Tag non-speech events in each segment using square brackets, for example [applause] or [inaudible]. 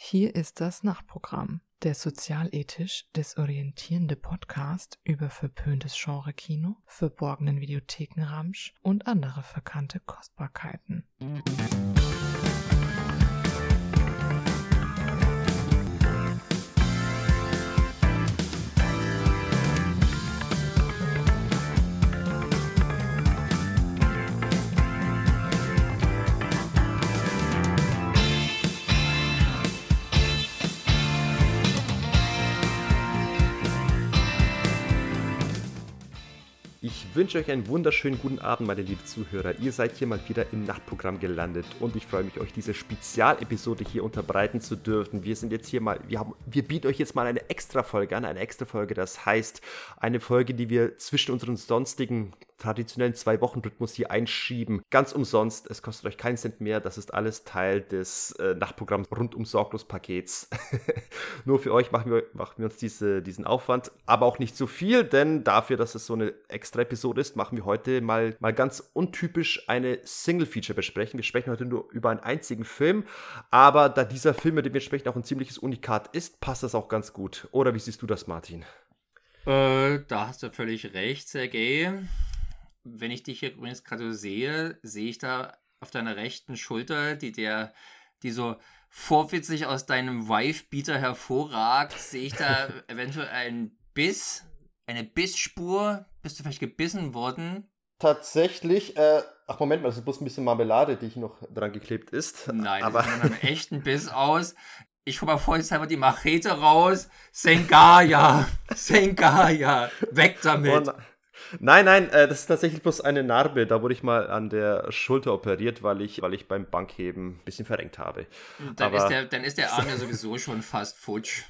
Hier ist das Nachtprogramm, der sozialethisch desorientierende Podcast über verpöntes Genre-Kino, verborgenen Videothekenramsch und andere verkannte Kostbarkeiten. Wünsche euch einen wunderschönen guten Abend, meine lieben Zuhörer. Ihr seid hier mal wieder im Nachtprogramm gelandet und ich freue mich, euch diese Spezialepisode hier unterbreiten zu dürfen. Wir sind jetzt hier mal, wir, haben, wir bieten euch jetzt mal eine Extra-Folge an, eine Extra-Folge, das heißt eine Folge, die wir zwischen unseren sonstigen traditionellen Zwei-Wochen-Rhythmus hier einschieben. Ganz umsonst, es kostet euch keinen Cent mehr, das ist alles Teil des äh, Nachtprogramms rund um Sorglos-Pakets. [laughs] Nur für euch machen wir, machen wir uns diese, diesen Aufwand, aber auch nicht so viel, denn dafür, dass es so eine extra Episode ist, machen wir heute mal, mal ganz untypisch eine Single-Feature besprechen. Wir sprechen heute nur über einen einzigen Film, aber da dieser Film, mit dem wir sprechen, auch ein ziemliches Unikat ist, passt das auch ganz gut. Oder wie siehst du das, Martin? Äh, da hast du völlig recht, Sergej wenn ich dich hier übrigens gerade sehe, sehe ich da auf deiner rechten Schulter, die der, die so vorwitzig aus deinem Wife-Beater hervorragt, sehe ich da [laughs] eventuell einen Biss, eine Bissspur. Bist du vielleicht gebissen worden? Tatsächlich, äh, ach Moment mal, das ist bloß ein bisschen Marmelade, die hier noch dran geklebt ist. Nein, aber das sieht nach einem echten Biss aus. Ich hole mal vorsichtshalber die Machete raus. Sengaya, [laughs] Sengaya, weg damit. Oh, Nein, nein, äh, das ist tatsächlich bloß eine Narbe. Da wurde ich mal an der Schulter operiert, weil ich, weil ich beim Bankheben ein bisschen verrenkt habe. Dann, ist der, dann ist der Arm ja sowieso schon fast futsch.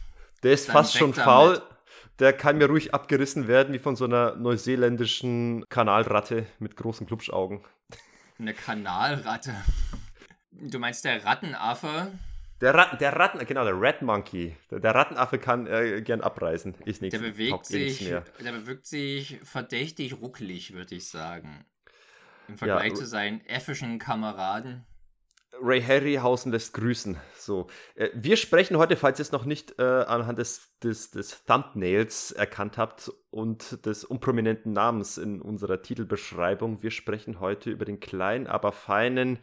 Der ist dann fast schon faul. Damit. Der kann mir ruhig abgerissen werden, wie von so einer neuseeländischen Kanalratte mit großen Klubschaugen. Eine Kanalratte. Du meinst der Rattenaffe? Der, Rat, der Ratten, genau, der Red Monkey. Der, der Rattenaffe kann äh, gern abreißen. Ist nichts. Der bewegt sich, mehr. der bewegt sich verdächtig ruckelig, würde ich sagen. Im Vergleich ja, zu seinen äffischen Kameraden. Ray Harryhausen lässt grüßen. So, äh, wir sprechen heute, falls ihr es noch nicht äh, anhand des, des, des Thumbnails erkannt habt und des unprominenten Namens in unserer Titelbeschreibung, wir sprechen heute über den kleinen, aber feinen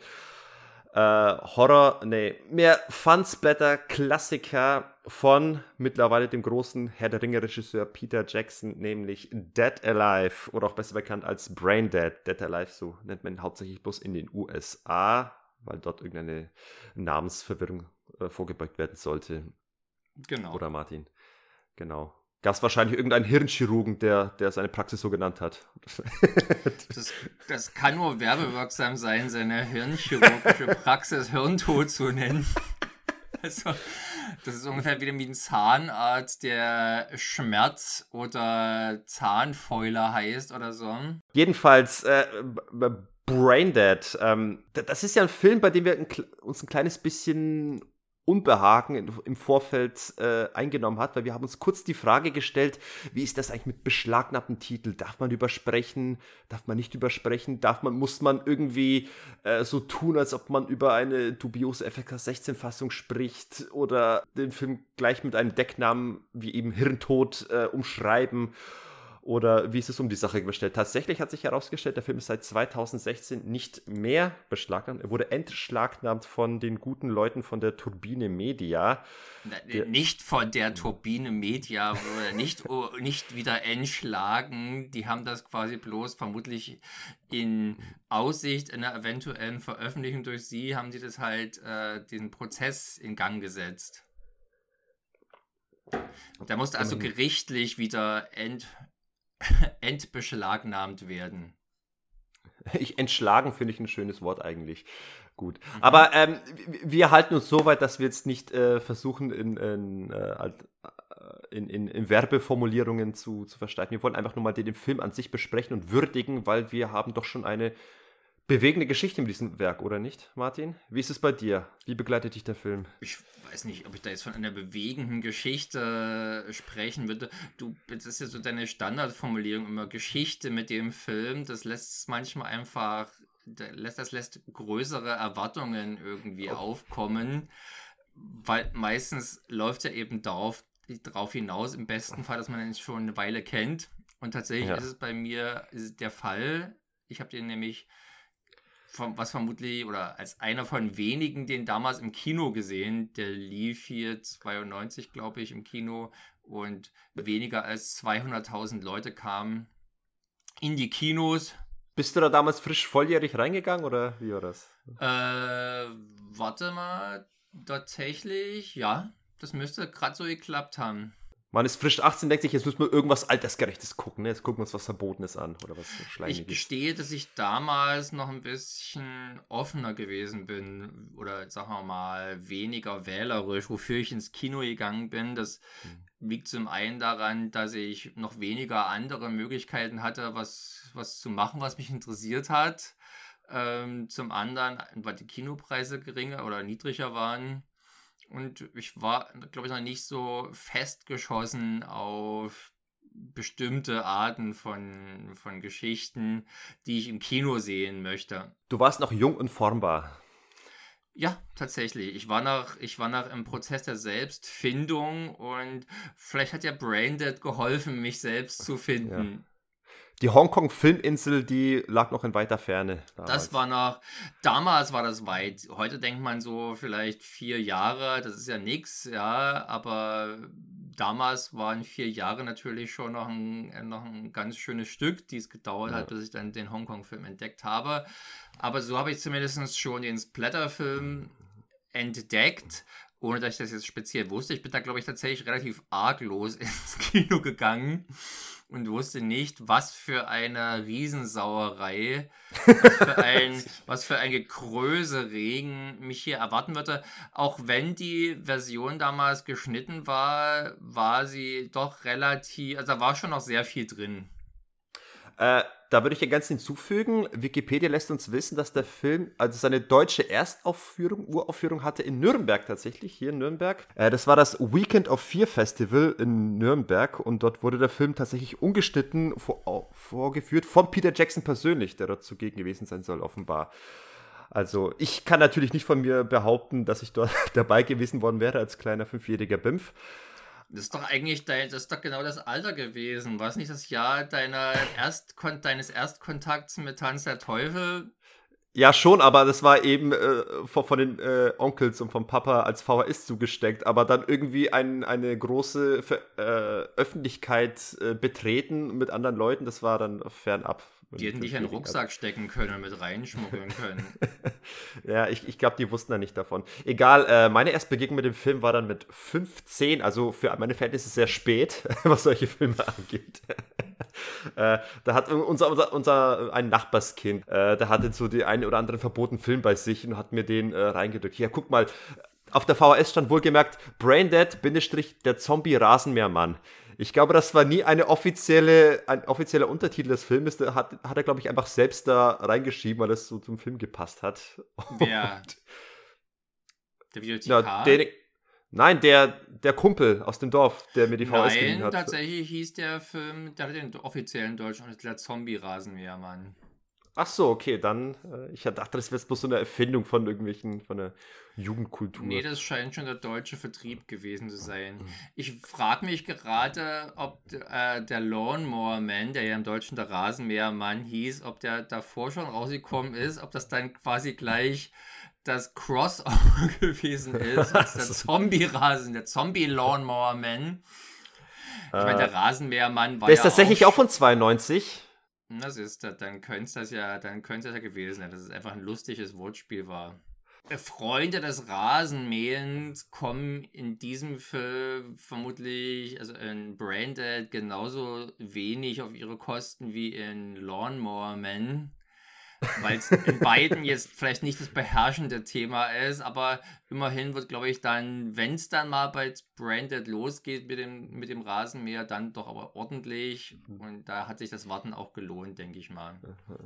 äh, Horror, nee, mehr Fun-Splatter-Klassiker von mittlerweile dem großen Herr der Ringe-Regisseur Peter Jackson, nämlich Dead Alive oder auch besser bekannt als Brain Dead. Dead Alive, so nennt man ihn hauptsächlich bloß in den USA, weil dort irgendeine Namensverwirrung äh, vorgebeugt werden sollte. Genau. Oder Martin. Genau gab es wahrscheinlich irgendeinen Hirnchirurgen, der, der seine Praxis so genannt hat. das, das kann nur werbewirksam sein, seine hirnchirurgische Praxis Hirntod zu nennen. Also, das ist ungefähr wieder wie ein Zahnarzt, der Schmerz oder Zahnfäuler heißt oder so. Jedenfalls, äh, Braindead, ähm, das ist ja ein Film, bei dem wir uns ein kleines bisschen Unbehagen im Vorfeld äh, eingenommen hat, weil wir haben uns kurz die Frage gestellt, wie ist das eigentlich mit beschlagnahmten Titeln? Darf man übersprechen? Darf man nicht übersprechen? Darf man, muss man irgendwie äh, so tun, als ob man über eine dubiose FK 16 Fassung spricht oder den Film gleich mit einem Decknamen wie eben Hirntod äh, umschreiben? Oder wie ist es um die Sache gestellt? Tatsächlich hat sich herausgestellt, der Film ist seit 2016 nicht mehr beschlagnahmt. Er wurde entschlagnahmt von den guten Leuten von der Turbine Media. Der, nicht von der Turbine Media, nicht, oh, nicht wieder entschlagen. Die haben das quasi bloß vermutlich in Aussicht einer eventuellen Veröffentlichung durch sie, haben sie das halt, äh, den Prozess in Gang gesetzt. Da musste also gerichtlich wieder ent, [laughs] entbeschlagnahmt werden. Ich entschlagen finde ich ein schönes Wort eigentlich. Gut. Mhm. Aber ähm, wir halten uns so weit, dass wir jetzt nicht äh, versuchen, in, in, äh, in, in, in Werbeformulierungen zu, zu versteifen. Wir wollen einfach nur mal den, den Film an sich besprechen und würdigen, weil wir haben doch schon eine bewegende Geschichte mit diesem Werk, oder nicht, Martin? Wie ist es bei dir? Wie begleitet dich der Film? Ich weiß nicht, ob ich da jetzt von einer bewegenden Geschichte sprechen würde. Du, das ist ja so deine Standardformulierung immer Geschichte mit dem Film. Das lässt manchmal einfach, das lässt, größere Erwartungen irgendwie okay. aufkommen. weil meistens läuft ja eben darauf, darauf hinaus, im besten Fall, dass man ihn schon eine Weile kennt. Und tatsächlich ja. ist es bei mir der Fall. Ich habe den nämlich, was vermutlich, oder als einer von wenigen, den damals im Kino gesehen. Der lief hier 92, glaube ich, im Kino. Und weniger als 200.000 Leute kamen in die Kinos. Bist du da damals frisch volljährig reingegangen oder wie war das? Äh, warte mal, tatsächlich, ja, das müsste gerade so geklappt haben. Man ist frisch 18, denkt sich, jetzt müssen wir irgendwas Altersgerechtes gucken. Ne? Jetzt gucken wir uns was Verbotenes an oder was Schleimiges. Ich gestehe, dass ich damals noch ein bisschen offener gewesen bin oder sagen wir mal weniger wählerisch, wofür ich ins Kino gegangen bin. Das mhm. liegt zum einen daran, dass ich noch weniger andere Möglichkeiten hatte, was, was zu machen, was mich interessiert hat. Ähm, zum anderen, weil die Kinopreise geringer oder niedriger waren. Und ich war, glaube ich, noch nicht so festgeschossen auf bestimmte Arten von, von Geschichten, die ich im Kino sehen möchte. Du warst noch jung und formbar. Ja, tatsächlich. Ich war noch, ich war noch im Prozess der Selbstfindung und vielleicht hat ja Braindead geholfen, mich selbst zu finden. Ja die Hongkong-Filminsel, die lag noch in weiter Ferne. Damals. Das war noch, damals war das weit. Heute denkt man so vielleicht vier Jahre, das ist ja nichts, ja, aber damals waren vier Jahre natürlich schon noch ein, noch ein ganz schönes Stück, die es gedauert ja. hat, bis ich dann den Hongkong-Film entdeckt habe. Aber so habe ich zumindest schon den Splatter-Film entdeckt ohne dass ich das jetzt speziell wusste. Ich bin da, glaube ich, tatsächlich relativ arglos [laughs] ins Kino gegangen und wusste nicht, was für eine Riesensauerei, was für ein, [laughs] was für ein Gekröse Regen mich hier erwarten würde. Auch wenn die Version damals geschnitten war, war sie doch relativ, also da war schon noch sehr viel drin. Äh, da würde ich ganz hinzufügen, Wikipedia lässt uns wissen, dass der Film also seine deutsche Erstaufführung, Uraufführung hatte in Nürnberg tatsächlich, hier in Nürnberg. Äh, das war das Weekend of Fear Festival in Nürnberg und dort wurde der Film tatsächlich ungeschnitten vor, vorgeführt von Peter Jackson persönlich, der dort zugegen gewesen sein soll, offenbar. Also ich kann natürlich nicht von mir behaupten, dass ich dort [laughs] dabei gewesen worden wäre als kleiner fünfjähriger Bimpf. Das ist doch eigentlich dein, das ist doch genau das Alter gewesen. War es nicht das Jahr deiner Erstkon deines Erstkontakts mit Tanz der Teufel? Ja, schon, aber das war eben äh, von, von, den äh, Onkels und vom Papa als VHS zugesteckt, aber dann irgendwie ein, eine große äh, Öffentlichkeit äh, betreten mit anderen Leuten, das war dann fernab die hätten dich in den Rucksack stecken können und mit reinschmuggeln können. [laughs] ja, ich, ich glaube, die wussten da nicht davon. Egal, äh, meine erste Begegnung mit dem Film war dann mit 15, also für meine Verhältnisse sehr spät, [laughs] was solche Filme angeht. [laughs] äh, da hat unser, unser, unser ein Nachbarskind, äh, der hatte so den einen oder anderen verbotenen Film bei sich und hat mir den äh, reingedrückt. Ja, guck mal, auf der VHS stand wohlgemerkt Braindead, Bindestrich, der Zombie-Rasenmähermann. Ich glaube, das war nie eine offizielle, ein offizieller Untertitel des Filmes. Da hat, hat er, glaube ich, einfach selbst da reingeschrieben, weil das so zum Film gepasst hat. Wer? Der Videothekar? Ja, der, nein, der, der Kumpel aus dem Dorf, der mir die VHS gegeben hat. Nein, tatsächlich hieß der Film, der hat den offiziellen deutschen Untertitel der Zombie-Rasenmähermann. Ach so, okay, dann. Äh, ich dachte, das wäre bloß so eine Erfindung von irgendwelchen, von der Jugendkultur. Nee, das scheint schon der deutsche Vertrieb gewesen zu sein. Mhm. Ich frage mich gerade, ob äh, der Lawnmower Man, der ja im Deutschen der Rasenmähermann hieß, ob der davor schon rausgekommen ist, ob das dann quasi gleich das Crossover [laughs] gewesen ist, der [laughs] Zombie-Rasen, der Zombie-Lawnmower-Man. Ich meine, der äh, Rasenmähermann war. Der ist ja tatsächlich auch, auch von 92. Das ist, dann könnte das ja, dann könnte es ja gewesen sein, dass es einfach ein lustiges Wortspiel war. Freunde des Rasenmähens kommen in diesem Film vermutlich, also in Branded, genauso wenig auf ihre Kosten wie in Lawnmower Man weil es in beiden jetzt vielleicht nicht das beherrschende Thema ist, aber immerhin wird, glaube ich, dann, wenn es dann mal bei Branded losgeht mit dem, mit dem Rasenmäher, dann doch aber ordentlich und da hat sich das Warten auch gelohnt, denke ich mal.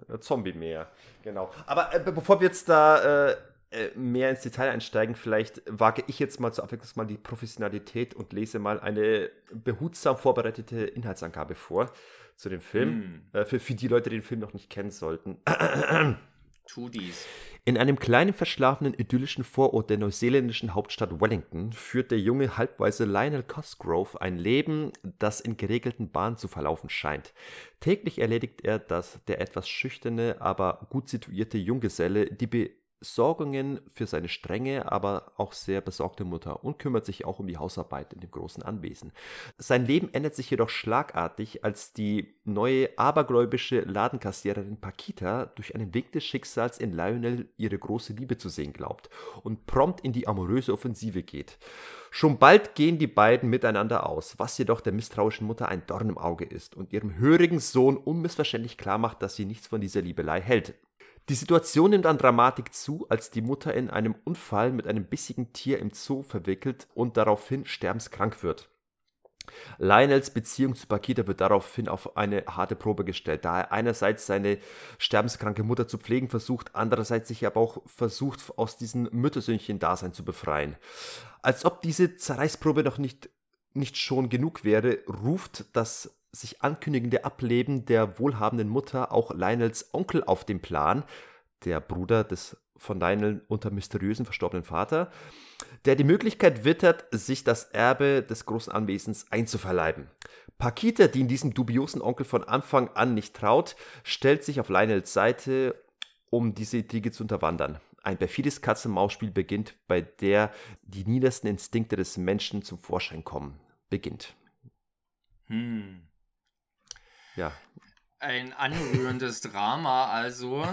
Äh, Zombie-Mäher, genau. Aber äh, bevor wir jetzt da... Äh äh, mehr ins Detail einsteigen, vielleicht wage ich jetzt mal zur Abwechslung mal die Professionalität und lese mal eine behutsam vorbereitete Inhaltsangabe vor zu dem Film. Mm. Äh, für, für die Leute, die den Film noch nicht kennen sollten. [clears throat] Tu dies. In einem kleinen verschlafenen idyllischen Vorort der neuseeländischen Hauptstadt Wellington führt der junge halbweise Lionel Cosgrove ein Leben, das in geregelten Bahnen zu verlaufen scheint. Täglich erledigt er das der etwas schüchterne, aber gut situierte Junggeselle die Sorgungen für seine strenge, aber auch sehr besorgte Mutter und kümmert sich auch um die Hausarbeit in dem großen Anwesen. Sein Leben ändert sich jedoch schlagartig, als die neue abergläubische Ladenkassiererin Paquita durch einen Weg des Schicksals in Lionel ihre große Liebe zu sehen glaubt und prompt in die amoröse Offensive geht. Schon bald gehen die beiden miteinander aus, was jedoch der misstrauischen Mutter ein Dorn im Auge ist und ihrem hörigen Sohn unmissverständlich klar macht, dass sie nichts von dieser Liebelei hält. Die Situation nimmt an Dramatik zu, als die Mutter in einem Unfall mit einem bissigen Tier im Zoo verwickelt und daraufhin sterbenskrank wird. Lionels Beziehung zu Paquita wird daraufhin auf eine harte Probe gestellt, da er einerseits seine sterbenskranke Mutter zu pflegen versucht, andererseits sich aber auch versucht, aus diesem Müttersöhnchen-Dasein zu befreien. Als ob diese Zerreißprobe noch nicht, nicht schon genug wäre, ruft das sich ankündigende Ableben der wohlhabenden Mutter auch Lionels Onkel auf den Plan, der Bruder des von Lionel unter mysteriösen verstorbenen Vater, der die Möglichkeit wittert, sich das Erbe des großen Anwesens einzuverleiben. Paquita, die in diesem dubiosen Onkel von Anfang an nicht traut, stellt sich auf Lionels Seite, um diese Intrige zu unterwandern. Ein perfides Katz-und-Maus-Spiel beginnt, bei der die niedersten Instinkte des Menschen zum Vorschein kommen. Beginnt. Hm. Ja. Ein anrührendes Drama, also,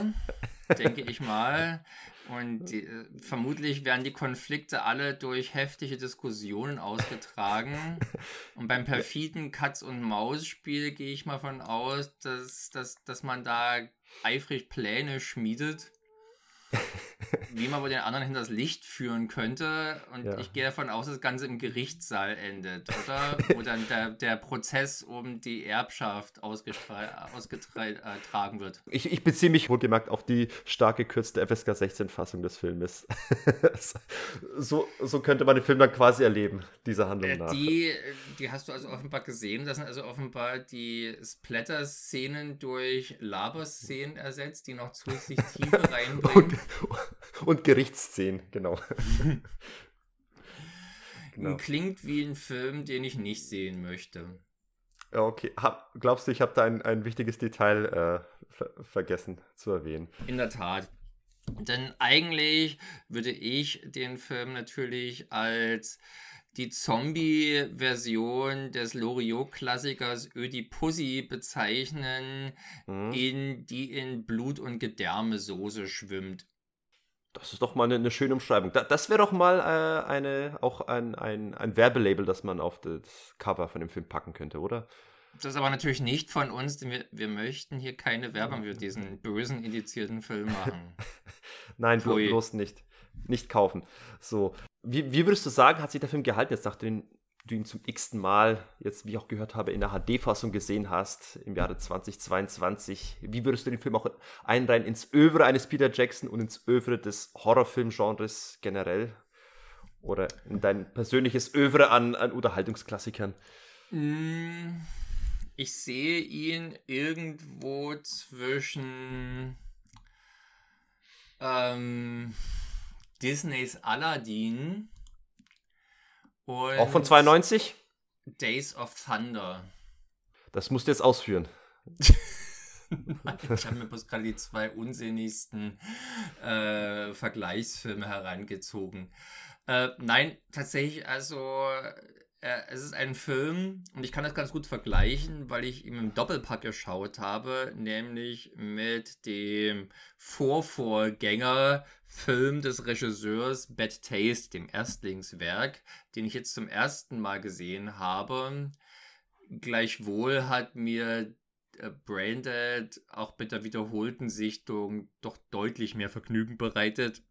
denke ich mal. Und die, äh, vermutlich werden die Konflikte alle durch heftige Diskussionen ausgetragen. Und beim perfiden Katz-und-Maus-Spiel gehe ich mal von aus, dass, dass, dass man da eifrig Pläne schmiedet wie man wohl den anderen hinters Licht führen könnte. Und ja. ich gehe davon aus, dass das Ganze im Gerichtssaal endet, oder? [laughs] Wo dann der, der Prozess um die Erbschaft ausgetragen wird. Ich, ich beziehe mich wohlgemerkt auf die stark gekürzte FSK 16-Fassung des Filmes. [laughs] so, so könnte man den Film dann quasi erleben, diese Handlung äh, nach. Die, die hast du also offenbar gesehen. Das sind also offenbar die Splatter-Szenen durch Laber-Szenen ersetzt, die noch zusätzlich Tiefe [laughs] reinbringen. Und, [laughs] und Gerichtsszenen, genau. [laughs] genau. Klingt wie ein Film, den ich nicht sehen möchte. Okay. Hab, glaubst du, ich habe da ein, ein wichtiges Detail äh, ver vergessen zu erwähnen? In der Tat. Denn eigentlich würde ich den Film natürlich als die Zombie-Version des Loriot-Klassikers Ödipussy bezeichnen, mhm. in, die in Blut- und Gedärmesoße schwimmt. Das ist doch mal eine, eine schöne Umschreibung. Da, das wäre doch mal äh, eine, auch ein, ein, ein Werbelabel, das man auf das Cover von dem Film packen könnte, oder? Das ist aber natürlich nicht von uns, denn wir, wir möchten hier keine Werbung für diesen bösen, indizierten Film machen. [laughs] Nein, Pui. bloß nicht. Nicht kaufen. So. Wie, wie würdest du sagen, hat sich der Film gehalten, jetzt nachdem du ihn zum x-ten Mal, jetzt wie ich auch gehört habe, in der HD-Fassung gesehen hast, im Jahre 2022? Wie würdest du den Film auch einreihen ins Övre eines Peter Jackson und ins Övre des Horrorfilm-Genres generell? Oder in dein persönliches Övre an, an Unterhaltungsklassikern? Mm, ich sehe ihn irgendwo zwischen ähm, Disneys Aladdin und Auch von 92? Days of Thunder. Das musst du jetzt ausführen. [laughs] ich habe mir bloß gerade die zwei unsinnigsten äh, Vergleichsfilme herangezogen. Äh, nein, tatsächlich, also äh, es ist ein Film und ich kann das ganz gut vergleichen, weil ich ihm im Doppelpack geschaut habe, nämlich mit dem Vorvorgängerfilm des Regisseurs Bad Taste, dem Erstlingswerk, den ich jetzt zum ersten Mal gesehen habe. Gleichwohl hat mir äh, Braindead auch mit der wiederholten Sichtung doch deutlich mehr Vergnügen bereitet,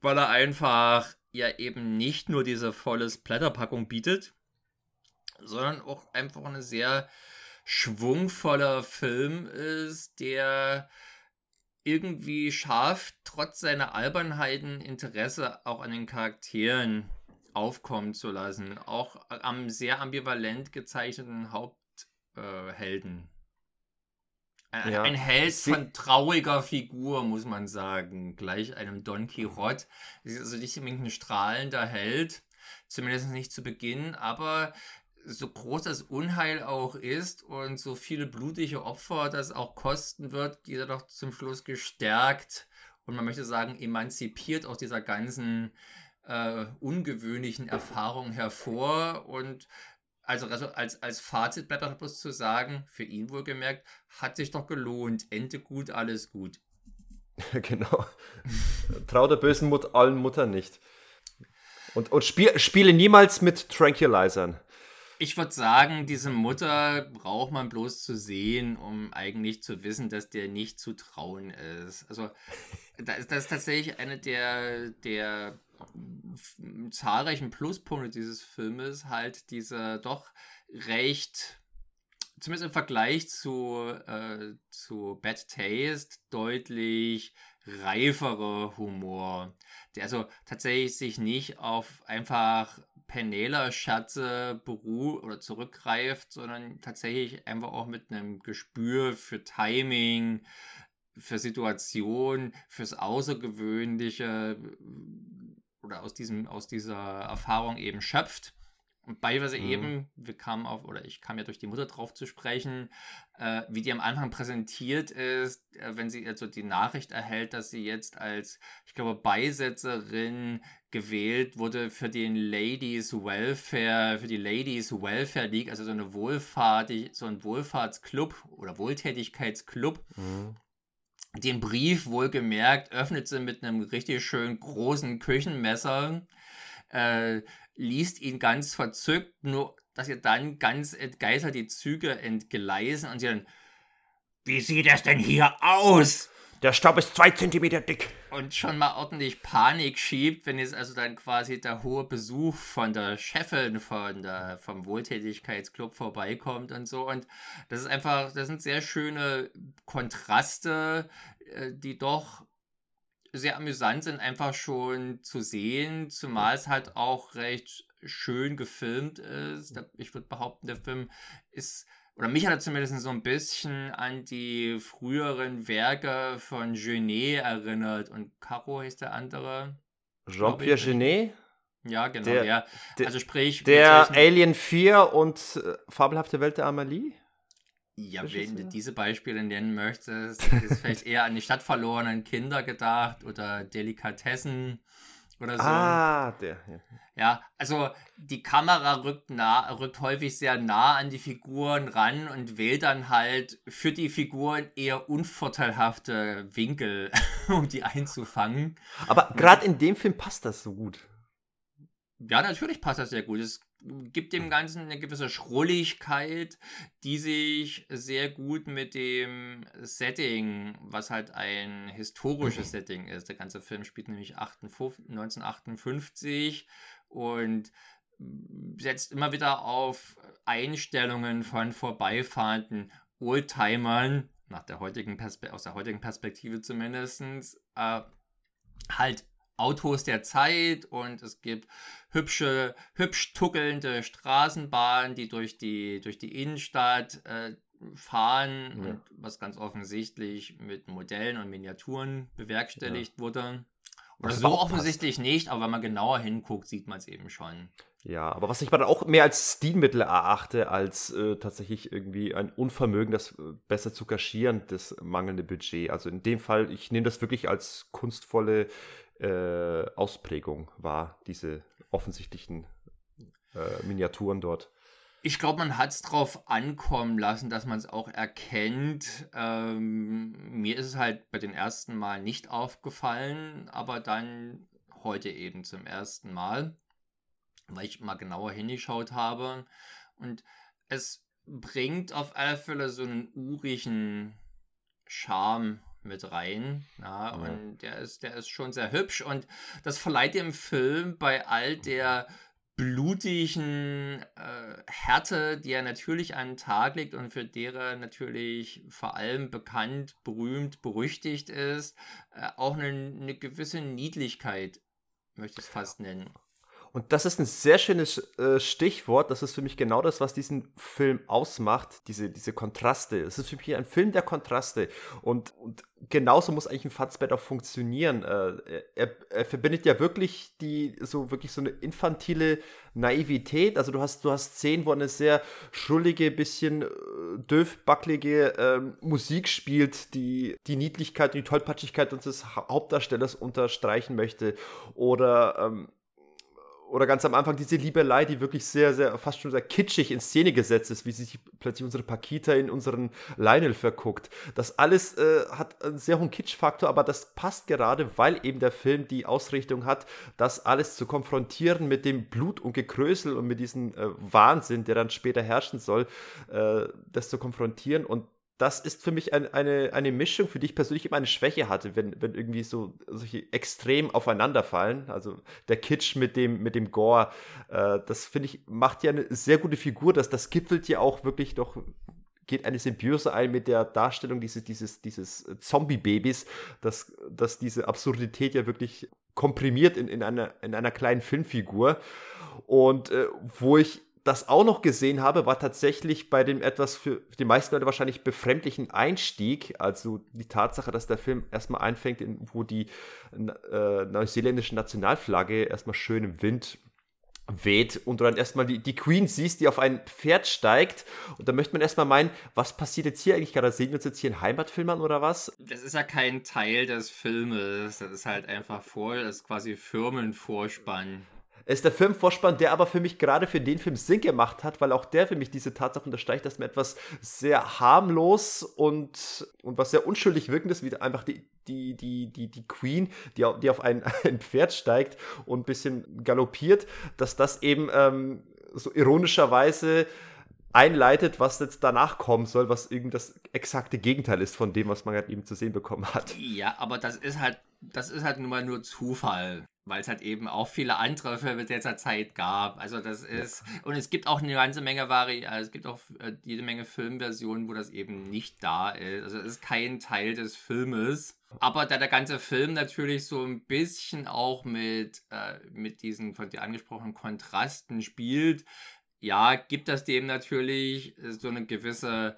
weil er einfach ja eben nicht nur diese volle Splatterpackung bietet, sondern auch einfach eine sehr schwungvoller Film ist, der irgendwie schafft, trotz seiner Albernheiten Interesse auch an den Charakteren aufkommen zu lassen. Auch am sehr ambivalent gezeichneten Haupthelden. Ein, ja. ein Held von trauriger Figur, muss man sagen. Gleich einem Don Quixote. ist also nicht unbedingt ein strahlender Held. Zumindest nicht zu Beginn, aber so groß das Unheil auch ist und so viele blutige Opfer das auch kosten wird, geht er doch zum Schluss gestärkt und man möchte sagen, emanzipiert aus dieser ganzen äh, ungewöhnlichen Erfahrung hervor und also, also als, als Fazit bleibt auch bloß zu sagen, für ihn wohlgemerkt, hat sich doch gelohnt. Ende gut, alles gut. [laughs] [laughs] genau. Trau der bösen Mut allen Muttern nicht. Und, und spiel, spiele niemals mit Tranquilizern. Ich würde sagen, diese Mutter braucht man bloß zu sehen, um eigentlich zu wissen, dass der nicht zu trauen ist. Also, das, ist tatsächlich eine der, der zahlreichen Pluspunkte dieses Filmes, halt dieser doch recht, zumindest im Vergleich zu, äh, zu Bad Taste, deutlich reifere Humor, der also tatsächlich sich nicht auf einfach Penela-Scherze beruht oder zurückgreift, sondern tatsächlich einfach auch mit einem Gespür für Timing, für Situation, fürs Außergewöhnliche oder aus diesem, aus dieser Erfahrung eben schöpft. Und beiweise mhm. eben, wir kamen auf, oder ich kam ja durch die Mutter drauf zu sprechen, äh, wie die am Anfang präsentiert ist, äh, wenn sie also die Nachricht erhält, dass sie jetzt als, ich glaube, Beisetzerin gewählt wurde für den Ladies Welfare, für die Ladies Welfare League, also so eine Wohlfahrt, so ein Wohlfahrtsclub oder Wohltätigkeitsclub. Mhm. Den Brief, wohlgemerkt, öffnet sie mit einem richtig schön großen Küchenmesser. Äh, liest ihn ganz verzückt, nur dass ihr dann ganz entgeistert die Züge entgleisen und sie dann, wie sieht das denn hier aus? Der Staub ist zwei Zentimeter dick. Und schon mal ordentlich Panik schiebt, wenn jetzt also dann quasi der hohe Besuch von der Chefin von der, vom Wohltätigkeitsclub vorbeikommt und so. Und das ist einfach, das sind sehr schöne Kontraste, äh, die doch sehr amüsant sind, einfach schon zu sehen, zumal es halt auch recht schön gefilmt ist. Ich würde behaupten, der Film ist, oder mich hat er zumindest so ein bisschen an die früheren Werke von Genet erinnert. Und Caro heißt der andere. Jean-Pierre Genet? Ja, genau. Der, der, also sprich. Der Alien 4 und äh, Fabelhafte Welt der Amelie? Ja, wenn du diese Beispiele nennen möchtest, [laughs] ist vielleicht eher an die stadtverlorenen Kinder gedacht oder Delikatessen oder so. Ah, der. Ja. ja, also die Kamera rückt, nah, rückt häufig sehr nah an die Figuren ran und wählt dann halt für die Figuren eher unvorteilhafte Winkel, [laughs] um die einzufangen. Aber gerade in dem Film passt das so gut. Ja, natürlich passt das sehr gut. Es gibt dem Ganzen eine gewisse Schrulligkeit, die sich sehr gut mit dem Setting, was halt ein historisches Setting ist. Der ganze Film spielt nämlich 1958 und setzt immer wieder auf Einstellungen von vorbeifahrenden Oldtimern, nach der heutigen Perspe aus der heutigen Perspektive zumindest, äh, halt Autos der Zeit und es gibt hübsche, hübsch tuckelnde Straßenbahnen, die durch die, durch die Innenstadt äh, fahren ja. und was ganz offensichtlich mit Modellen und Miniaturen bewerkstelligt ja. wurde. Oder so offensichtlich passt. nicht, aber wenn man genauer hinguckt, sieht man es eben schon. Ja, aber was ich mal dann auch mehr als Stilmittel erachte, als äh, tatsächlich irgendwie ein Unvermögen, das äh, besser zu kaschieren, das mangelnde Budget. Also in dem Fall, ich nehme das wirklich als kunstvolle äh, Ausprägung war, diese offensichtlichen äh, Miniaturen dort. Ich glaube, man hat es drauf ankommen lassen, dass man es auch erkennt. Ähm, mir ist es halt bei den ersten Mal nicht aufgefallen, aber dann heute eben zum ersten Mal, weil ich mal genauer hingeschaut habe. Und es bringt auf alle Fälle so einen urigen Charme mit rein. Ja, ja. Und der ist, der ist schon sehr hübsch und das verleiht dem Film bei all der blutigen äh, Härte, die er natürlich an den Tag legt und für derer natürlich vor allem bekannt, berühmt, berüchtigt ist, äh, auch eine, eine gewisse Niedlichkeit, möchte ich es fast nennen. Und das ist ein sehr schönes äh, Stichwort. Das ist für mich genau das, was diesen Film ausmacht. Diese, diese Kontraste. Es ist für mich ein Film der Kontraste. Und, und genauso muss eigentlich ein Fassbett auch funktionieren. Äh, er, er, verbindet ja wirklich die, so wirklich so eine infantile Naivität. Also du hast, du hast Szenen, wo eine sehr schrullige, bisschen äh, döfbackelige äh, Musik spielt, die die Niedlichkeit und die Tollpatschigkeit unseres Hauptdarstellers unterstreichen möchte. Oder ähm, oder ganz am Anfang diese Liebelei, die wirklich sehr, sehr, fast schon sehr kitschig in Szene gesetzt ist, wie sich plötzlich unsere Pakita in unseren Lionel verguckt. Das alles äh, hat einen sehr hohen Kitschfaktor, aber das passt gerade, weil eben der Film die Ausrichtung hat, das alles zu konfrontieren mit dem Blut und Gekrösel und mit diesem äh, Wahnsinn, der dann später herrschen soll, äh, das zu konfrontieren und das ist für mich ein, eine, eine Mischung, für die ich persönlich immer eine Schwäche hatte, wenn, wenn irgendwie so solche extrem aufeinanderfallen. Also der Kitsch mit dem, mit dem Gore, äh, das finde ich, macht ja eine sehr gute Figur. Das, das gipfelt ja auch wirklich doch, geht eine Symbiose ein mit der Darstellung dieses, dieses, dieses Zombie-Babys, dass, dass diese Absurdität ja wirklich komprimiert in, in, einer, in einer kleinen Filmfigur. Und äh, wo ich das auch noch gesehen habe, war tatsächlich bei dem etwas für die meisten Leute wahrscheinlich befremdlichen Einstieg, also die Tatsache, dass der Film erstmal einfängt, wo die äh, neuseeländische Nationalflagge erstmal schön im Wind weht und du dann erstmal die, die Queen siehst, die auf ein Pferd steigt und da möchte man erstmal meinen, was passiert jetzt hier eigentlich gerade? Sehen wir uns jetzt hier in Heimatfilm an oder was? Das ist ja kein Teil des Filmes, das ist halt einfach vor, das ist quasi Firmenvorspann. Es ist der Filmvorspann, der aber für mich gerade für den Film Sinn gemacht hat, weil auch der für mich diese Tatsache unterstreicht, dass mir etwas sehr harmlos und, und was sehr unschuldig wirkendes, wie einfach die, die, die, die, die Queen, die, die auf ein, [laughs] ein Pferd steigt und ein bisschen galoppiert, dass das eben ähm, so ironischerweise einleitet, was jetzt danach kommen soll, was irgendwie das exakte Gegenteil ist von dem, was man halt eben zu sehen bekommen hat. Ja, aber das ist halt, das ist halt nun mal nur Zufall weil es halt eben auch viele andere Filme dieser Zeit gab. Also das ist, ja. und es gibt auch eine ganze Menge Vari also es gibt auch äh, jede Menge Filmversionen, wo das eben nicht da ist. Also es ist kein Teil des Filmes. Aber da der ganze Film natürlich so ein bisschen auch mit, äh, mit diesen von dir angesprochenen Kontrasten spielt, ja, gibt das dem natürlich so eine gewisse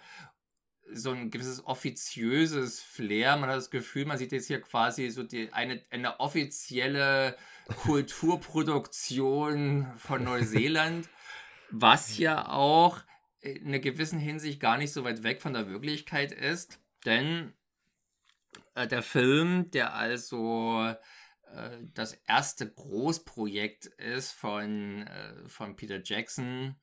so ein gewisses offiziöses Flair. Man hat das Gefühl, man sieht jetzt hier quasi so die, eine, eine offizielle [laughs] Kulturproduktion von Neuseeland, was ja auch in einer gewissen Hinsicht gar nicht so weit weg von der Wirklichkeit ist. Denn äh, der Film, der also äh, das erste Großprojekt ist von, äh, von Peter Jackson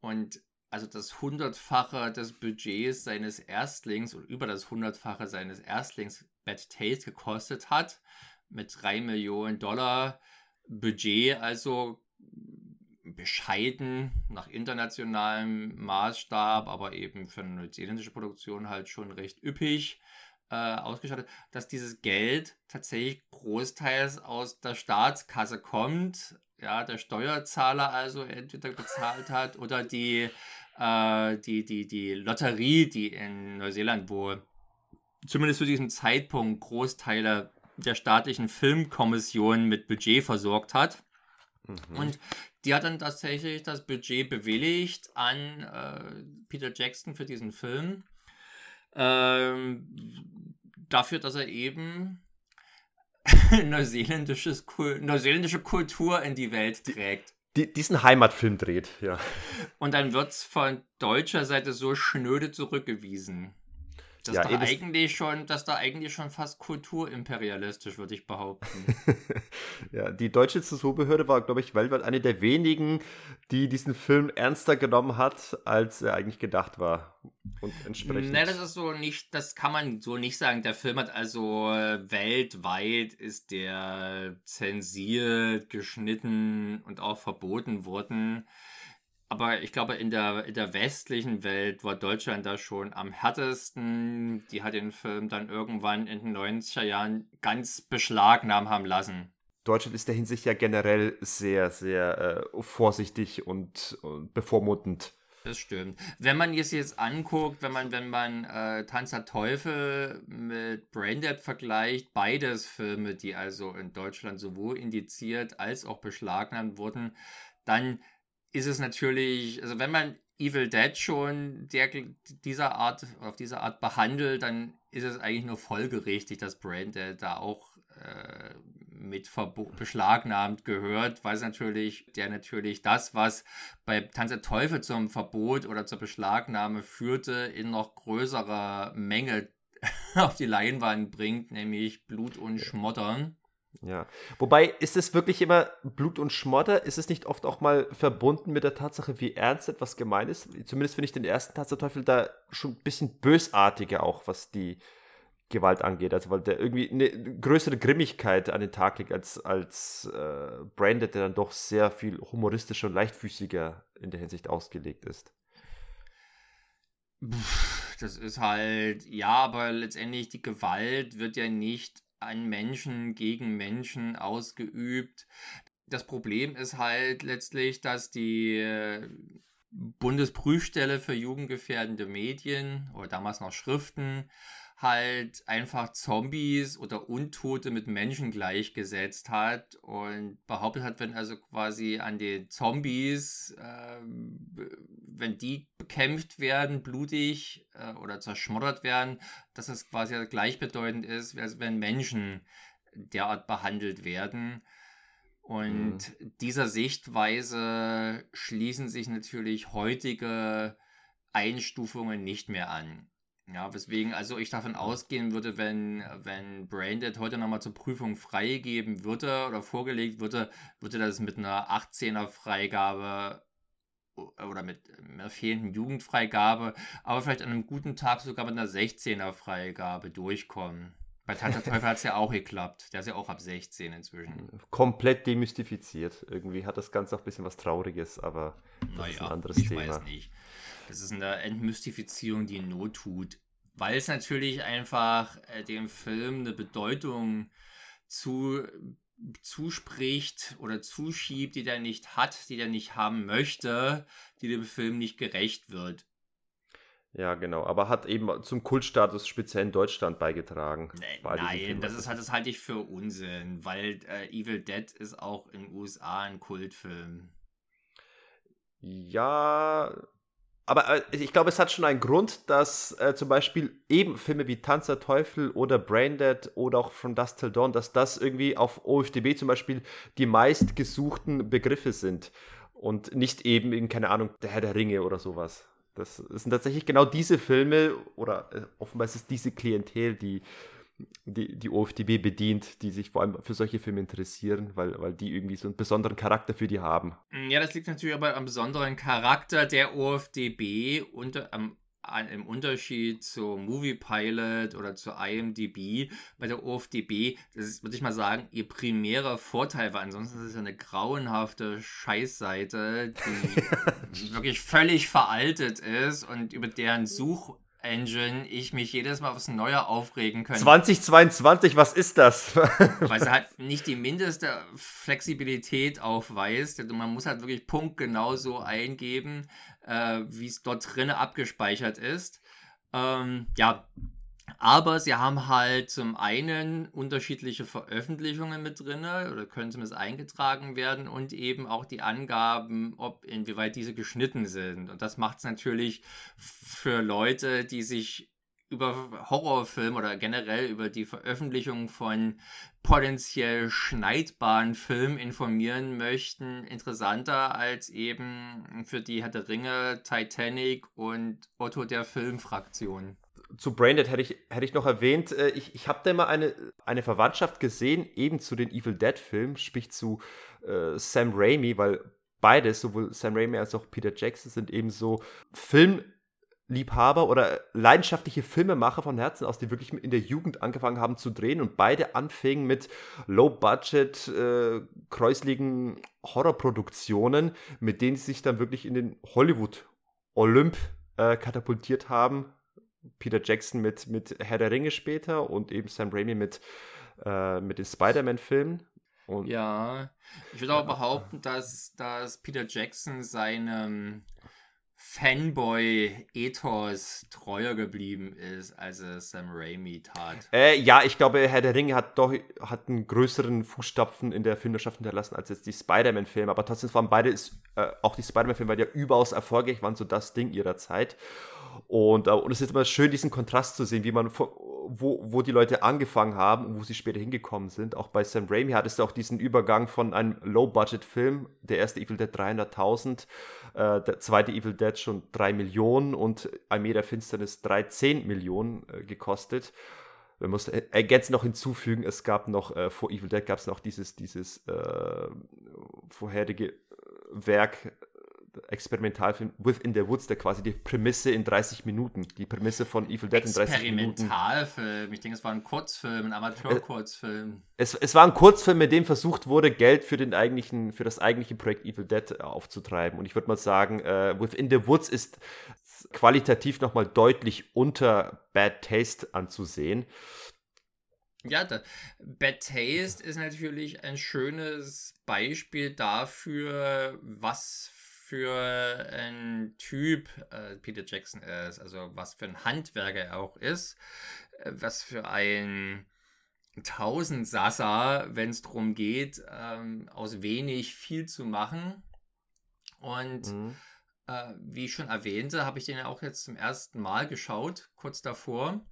und also das hundertfache des Budgets seines Erstlings und über das hundertfache seines Erstlings Bad Taste gekostet hat, mit 3 Millionen Dollar Budget, also bescheiden nach internationalem Maßstab, aber eben für eine neuseeländische Produktion halt schon recht üppig äh, ausgestattet, dass dieses Geld tatsächlich großteils aus der Staatskasse kommt, ja, der Steuerzahler also entweder bezahlt hat oder die äh, die, die, die Lotterie, die in Neuseeland, wo zumindest zu diesem Zeitpunkt Großteile der staatlichen Filmkommission mit Budget versorgt hat. Mhm. Und die hat dann tatsächlich das Budget bewilligt an äh, Peter Jackson für diesen Film. Ähm, dafür, dass er eben [laughs] neuseeländisches, neuseeländische Kultur in die Welt trägt die, diesen Heimatfilm dreht, ja. Und dann wird es von deutscher Seite so schnöde zurückgewiesen. Dass ja, da eigentlich schon, dass da eigentlich schon fast kulturimperialistisch, würde ich behaupten. [laughs] ja, die deutsche Zensurbehörde war, glaube ich, weltweit eine der wenigen, die diesen Film ernster genommen hat, als er eigentlich gedacht war. Und entsprechend. Ne, das ist so nicht, das kann man so nicht sagen. Der Film hat also äh, weltweit ist der zensiert, geschnitten und auch verboten worden. Aber ich glaube, in der, in der westlichen Welt war Deutschland da schon am härtesten. Die hat den Film dann irgendwann in den 90er Jahren ganz beschlagnahmen haben lassen. Deutschland ist der Hinsicht ja generell sehr, sehr äh, vorsichtig und, und bevormundend. Das stimmt. Wenn man es jetzt anguckt, wenn man, wenn man äh, Tanz der Teufel mit Braindead vergleicht, beides Filme, die also in Deutschland sowohl indiziert als auch beschlagnahmt wurden, dann ist es natürlich, also wenn man Evil Dead schon der, dieser Art, auf diese Art behandelt, dann ist es eigentlich nur folgerichtig, dass Braindead da auch äh, mit beschlagnahmt gehört, weil es natürlich, der natürlich das, was bei Tanz der Teufel zum Verbot oder zur Beschlagnahme führte, in noch größerer Menge [laughs] auf die Leinwand bringt, nämlich Blut und Schmottern. Ja, wobei ist es wirklich immer Blut und Schmodder? Ist es nicht oft auch mal verbunden mit der Tatsache, wie ernst etwas gemeint ist? Zumindest finde ich den ersten Teufel da schon ein bisschen bösartiger auch, was die Gewalt angeht. Also weil der irgendwie eine größere Grimmigkeit an den Tag legt als, als äh, Branded, der dann doch sehr viel humoristischer und leichtfüßiger in der Hinsicht ausgelegt ist. Das ist halt, ja, aber letztendlich die Gewalt wird ja nicht an Menschen gegen Menschen ausgeübt. Das Problem ist halt letztlich, dass die äh, Bundesprüfstelle für jugendgefährdende Medien oder damals noch Schriften halt einfach Zombies oder Untote mit Menschen gleichgesetzt hat und behauptet hat, wenn also quasi an den Zombies, äh, wenn die bekämpft werden, blutig äh, oder zerschmoddert werden, dass es quasi gleichbedeutend ist, als wenn Menschen derart behandelt werden. Und mhm. dieser Sichtweise schließen sich natürlich heutige Einstufungen nicht mehr an. Ja, weswegen also ich davon ausgehen würde, wenn, wenn Braindead heute nochmal zur Prüfung freigeben würde oder vorgelegt würde, würde das mit einer 18er Freigabe oder mit einer fehlenden Jugendfreigabe, aber vielleicht an einem guten Tag sogar mit einer 16er Freigabe durchkommen. Bei Tante Teufel hat es ja auch geklappt. Der ist ja auch ab 16 inzwischen. Komplett demystifiziert. Irgendwie hat das Ganze auch ein bisschen was Trauriges, aber das naja, ist ein anderes ich Thema. Weiß nicht. Das ist eine Entmystifizierung, die Not tut, weil es natürlich einfach äh, dem Film eine Bedeutung zu, zuspricht oder zuschiebt, die der nicht hat, die der nicht haben möchte, die dem Film nicht gerecht wird. Ja, genau, aber hat eben zum Kultstatus speziell in Deutschland beigetragen. Nee, nein, das ist halt, das halte ich für Unsinn, weil äh, Evil Dead ist auch in den USA ein Kultfilm. Ja, aber äh, ich glaube, es hat schon einen Grund, dass äh, zum Beispiel eben Filme wie Tanz der Teufel oder Braindead oder auch From Dust Till Dawn, dass das irgendwie auf OFDB zum Beispiel die meistgesuchten Begriffe sind und nicht eben in, keine Ahnung, der Herr der Ringe oder sowas. Das sind tatsächlich genau diese Filme oder äh, offenbar ist es diese Klientel, die die, die OFDB bedient, die sich vor allem für solche Filme interessieren, weil, weil die irgendwie so einen besonderen Charakter für die haben. Ja, das liegt natürlich aber am besonderen Charakter der OFDB und am im Unterschied zu Movie Pilot oder zu IMDb, bei der OFDB, das ist, würde ich mal sagen, ihr primärer Vorteil war. Ansonsten ist es ja eine grauenhafte Scheißseite, die [laughs] wirklich völlig veraltet ist und über deren Such Engine ich mich jedes Mal aufs Neue aufregen könnte. 2022, was ist das? [laughs] Weil sie halt [laughs] nicht die mindeste Flexibilität aufweist. Also man muss halt wirklich punktgenau so eingeben, äh, wie es dort drinnen abgespeichert ist. Ähm, ja, aber sie haben halt zum einen unterschiedliche Veröffentlichungen mit drin oder können zumindest eingetragen werden und eben auch die Angaben, ob inwieweit diese geschnitten sind. Und das macht es natürlich für Leute, die sich über Horrorfilme oder generell über die Veröffentlichung von potenziell schneidbaren Filmen informieren möchten, interessanter als eben für die Herr der Ringe, Titanic und Otto der Filmfraktion zu Braindead hätte ich, hätte ich noch erwähnt, äh, ich, ich habe da mal eine, eine Verwandtschaft gesehen, eben zu den Evil Dead-Filmen, sprich zu äh, Sam Raimi, weil beides, sowohl Sam Raimi als auch Peter Jackson, sind eben so Filmliebhaber oder leidenschaftliche Filmemacher von Herzen aus, die wirklich in der Jugend angefangen haben zu drehen und beide anfingen mit Low-Budget, äh, kräusligen Horrorproduktionen, mit denen sie sich dann wirklich in den Hollywood-Olymp äh, katapultiert haben Peter Jackson mit, mit Herr der Ringe später und eben Sam Raimi mit, äh, mit den Spider-Man-Filmen. Ja, ich würde auch behaupten, dass, dass Peter Jackson seinem Fanboy-Ethos treuer geblieben ist, als es Sam Raimi tat. Äh, ja, ich glaube, Herr der Ringe hat doch hat einen größeren Fußstapfen in der Filmwirtschaft hinterlassen als jetzt die Spider-Man-Filme. Aber trotzdem waren beide, äh, auch die Spider-Man-Filme, ja überaus erfolgreich, waren so das Ding ihrer Zeit. Und, äh, und es ist immer schön, diesen Kontrast zu sehen, wie man, wo, wo die Leute angefangen haben und wo sie später hingekommen sind. Auch bei Sam Raimi hattest du auch diesen Übergang von einem Low-Budget-Film, der erste Evil Dead 300.000, äh, der zweite Evil Dead schon 3 Millionen und Armee der Finsternis 13 Millionen äh, gekostet. Man muss ergänzend noch hinzufügen, es gab noch, äh, vor Evil Dead gab es noch dieses, dieses äh, vorherige Werk Experimentalfilm Within the Woods, der quasi die Prämisse in 30 Minuten, die Prämisse von Evil Dead in 30 Minuten. Experimentalfilm, ich denke, es war ein Kurzfilm, ein Amateur-Kurzfilm. Es, es war ein Kurzfilm, mit dem versucht wurde, Geld für, den eigentlichen, für das eigentliche Projekt Evil Dead aufzutreiben. Und ich würde mal sagen, uh, Within the Woods ist qualitativ nochmal deutlich unter Bad Taste anzusehen. Ja, da, Bad Taste ist natürlich ein schönes Beispiel dafür, was für ein Typ äh, Peter Jackson ist, also was für ein Handwerker er auch ist, äh, was für ein Tausendsasser, wenn es darum geht, ähm, aus wenig viel zu machen. Und mhm. äh, wie ich schon erwähnte, habe ich den ja auch jetzt zum ersten Mal geschaut, kurz davor.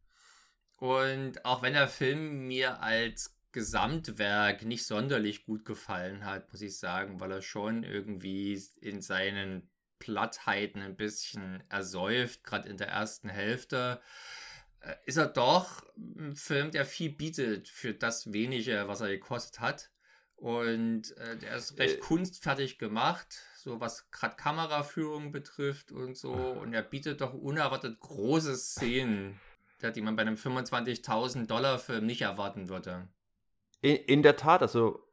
Und auch wenn der Film mir als Gesamtwerk nicht sonderlich gut gefallen hat, muss ich sagen, weil er schon irgendwie in seinen Plattheiten ein bisschen ersäuft, gerade in der ersten Hälfte. Äh, ist er doch ein Film, der viel bietet für das wenige, was er gekostet hat. Und äh, der ist recht äh, kunstfertig gemacht, so was gerade Kameraführung betrifft und so. Und er bietet doch unerwartet große Szenen, die man bei einem 25.000 Dollar Film nicht erwarten würde. In, in der Tat, also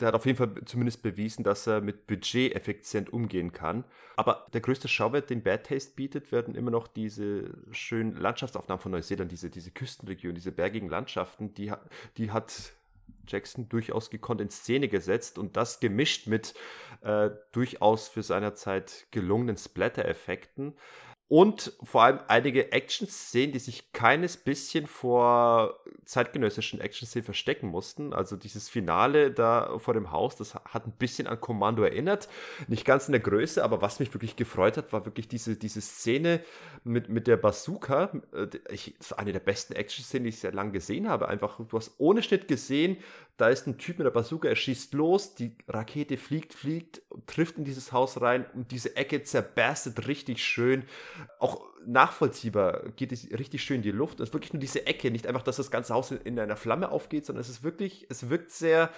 der hat auf jeden Fall zumindest bewiesen, dass er mit Budget effizient umgehen kann. Aber der größte Schauwert, den Bad Taste bietet, werden immer noch diese schönen Landschaftsaufnahmen von Neuseeland, diese, diese Küstenregion, diese bergigen Landschaften, die, die hat Jackson durchaus gekonnt in Szene gesetzt und das gemischt mit äh, durchaus für seine Zeit gelungenen Splatter-Effekten. Und vor allem einige Action-Szenen, die sich keines bisschen vor zeitgenössischen Action-Szenen verstecken mussten. Also dieses Finale da vor dem Haus, das hat ein bisschen an Kommando erinnert. Nicht ganz in der Größe, aber was mich wirklich gefreut hat, war wirklich diese, diese Szene mit, mit der Bazooka. Äh, ich, das ist eine der besten Action-Szenen, die ich sehr lange gesehen habe. Einfach, du hast ohne Schnitt gesehen, da ist ein Typ mit der Bazooka, er schießt los, die Rakete fliegt, fliegt, trifft in dieses Haus rein und diese Ecke zerberstet richtig schön. Auch nachvollziehbar geht es richtig schön in die Luft. Es ist wirklich nur diese Ecke, nicht einfach, dass das ganze Haus in, in einer Flamme aufgeht, sondern es ist wirklich, es wirkt sehr.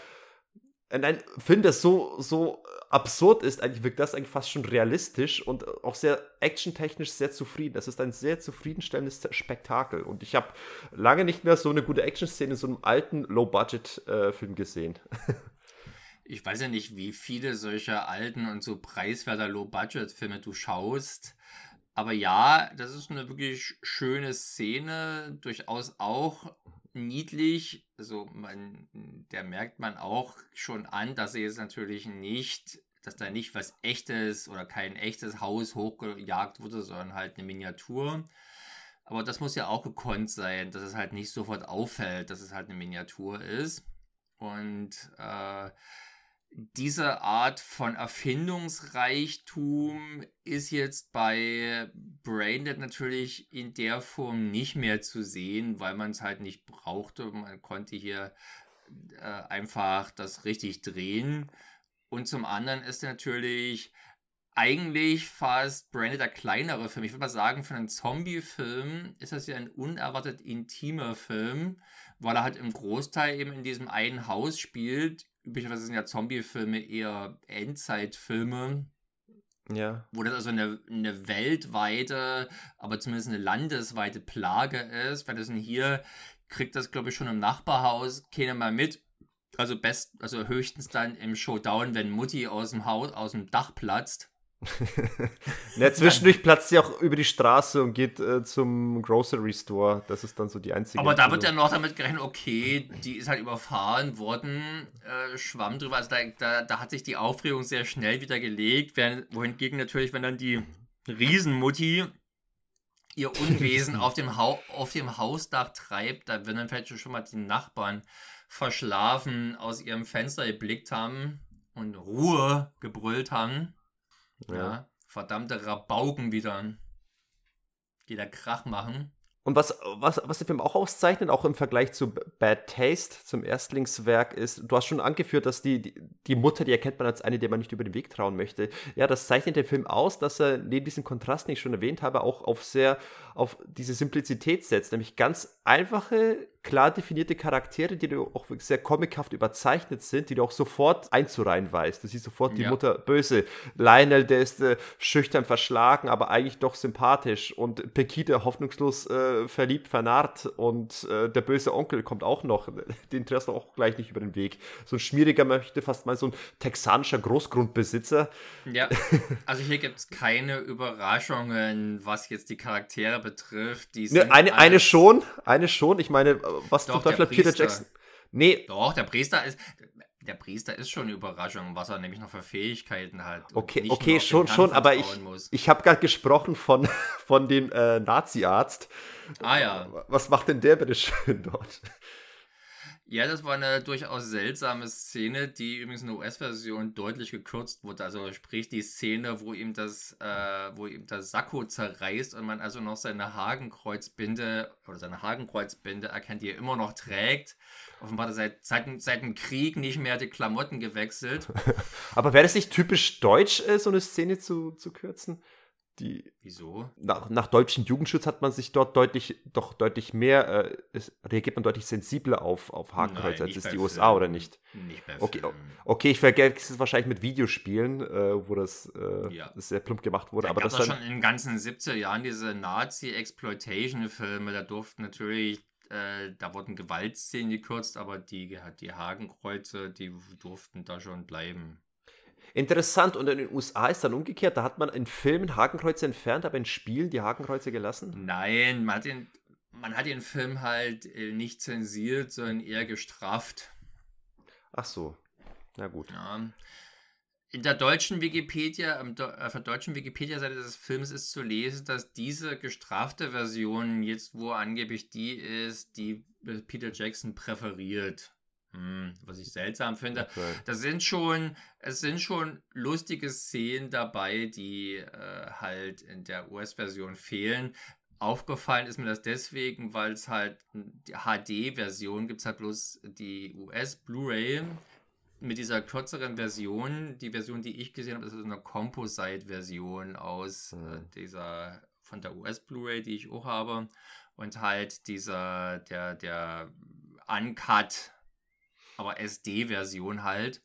Nein, finde das so, so absurd ist, eigentlich wirkt das eigentlich fast schon realistisch und auch sehr actiontechnisch sehr zufrieden. Das ist ein sehr zufriedenstellendes Spektakel und ich habe lange nicht mehr so eine gute Action-Szene in so einem alten Low-Budget-Film gesehen. [laughs] ich weiß ja nicht, wie viele solcher alten und so preiswerter Low-Budget-Filme du schaust. Aber ja, das ist eine wirklich schöne Szene, durchaus auch niedlich. Also man, der merkt man auch schon an, dass er jetzt natürlich nicht, dass da nicht was echtes oder kein echtes Haus hochgejagt wurde, sondern halt eine Miniatur. Aber das muss ja auch gekonnt sein, dass es halt nicht sofort auffällt, dass es halt eine Miniatur ist. Und äh, diese Art von Erfindungsreichtum ist jetzt bei Braindead natürlich in der Form nicht mehr zu sehen, weil man es halt nicht brauchte. Man konnte hier äh, einfach das richtig drehen. Und zum anderen ist natürlich eigentlich fast Braindead der kleinere Film. Ich würde mal sagen, für einen Zombie-Film ist das ja ein unerwartet intimer Film, weil er halt im Großteil eben in diesem einen Haus spielt üblicherweise sind ja Zombie-Filme eher Endzeitfilme. Ja. Wo das also eine, eine weltweite, aber zumindest eine landesweite Plage ist. Weil das hier kriegt das, glaube ich, schon im Nachbarhaus keiner mal mit. Also best, also höchstens dann im Showdown, wenn Mutti aus dem Haus, aus dem Dach platzt. Ja, zwischendurch platzt sie auch über die Straße und geht äh, zum Grocery Store. Das ist dann so die einzige. Aber da wird ja noch damit gerechnet, okay, die ist halt überfahren worden, äh, schwamm drüber. Also da, da, da, hat sich die Aufregung sehr schnell wieder gelegt. Während, wohingegen natürlich, wenn dann die Riesenmutti ihr [laughs] Unwesen auf dem, auf dem Hausdach treibt, da wenn dann vielleicht schon mal die Nachbarn verschlafen aus ihrem Fenster geblickt haben und Ruhe gebrüllt haben. Ja. ja verdammte Rabauken wieder, die da Krach machen. Und was, was, was der Film auch auszeichnet, auch im Vergleich zu Bad Taste, zum Erstlingswerk, ist, du hast schon angeführt, dass die, die, die Mutter, die erkennt man als eine, der man nicht über den Weg trauen möchte. Ja, das zeichnet den Film aus, dass er neben diesem Kontrast, den ich schon erwähnt habe, auch auf sehr, auf diese Simplizität setzt, nämlich ganz einfache, klar definierte Charaktere, die auch sehr comichaft überzeichnet sind, die du auch sofort einzureihen weißt. Du siehst sofort die ja. Mutter böse. Lionel, der ist äh, schüchtern verschlagen, aber eigentlich doch sympathisch. Und Pekita hoffnungslos äh, verliebt, vernarrt. Und äh, der böse Onkel kommt auch noch. Den triffst du auch gleich nicht über den Weg. So ein schmieriger möchte fast mal so ein texanischer Großgrundbesitzer. Ja, [laughs] also hier gibt es keine Überraschungen, was jetzt die Charaktere betrifft. Die ne, eine, eine schon, eine schon. Ich meine, was Doch, zum Teufel Peter Jackson. Nee. Doch, der Priester ist. Der Priester ist schon eine Überraschung, was er nämlich noch für Fähigkeiten hat. Okay, okay, schon, schon, aber ich, ich habe gerade gesprochen von, [laughs] von dem äh, Nazi-Arzt. Ah ja. Was macht denn der bitte schön dort? Ja, das war eine durchaus seltsame Szene, die übrigens in der US-Version deutlich gekürzt wurde. Also sprich die Szene, wo ihm das, äh, wo ihm das Sakko zerreißt und man also noch seine Hakenkreuzbinde oder seine Hakenkreuzbinde erkennt, die er immer noch trägt. Offenbar hat er seit, seit, seit dem Krieg nicht mehr die Klamotten gewechselt. [laughs] Aber wäre das nicht typisch deutsch, äh, so eine Szene zu, zu kürzen? Die Wieso? Nach, nach deutschem Jugendschutz hat man sich dort deutlich, doch deutlich mehr, äh, es, reagiert man deutlich sensibler auf, auf Hakenkreuze als es die USA oder nicht? Nicht bei okay, okay, ich vergesse es wahrscheinlich mit Videospielen, äh, wo das, äh, ja. das, sehr plump gemacht wurde. Da aber das dann, schon in den ganzen 70er Jahren diese Nazi-Exploitation-Filme, da durften natürlich äh, da wurden Gewaltszenen gekürzt, aber die, die Hakenkreuze, die durften da schon bleiben. Interessant, und in den USA ist dann umgekehrt, da hat man in Filmen Hakenkreuze entfernt, aber in Spielen die Hakenkreuze gelassen? Nein, man hat den, man hat den Film halt äh, nicht zensiert, sondern eher gestraft. Ach so, na gut. Ja. In der deutschen Wikipedia, auf der deutschen Wikipedia-Seite des Films ist zu lesen, dass diese gestrafte Version jetzt, wo angeblich die ist, die Peter Jackson präferiert. Hm, was ich seltsam finde. Okay. Da sind schon, es sind schon lustige Szenen dabei, die äh, halt in der US-Version fehlen. Aufgefallen ist mir das deswegen, weil es halt die HD-Version gibt es halt bloß die US-Blu-ray mit dieser kürzeren Version. Die Version, die ich gesehen habe, ist eine Composite-Version aus mhm. äh, dieser von der US-Blu-ray, die ich auch habe. Und halt dieser, der, der Uncut aber SD-Version halt.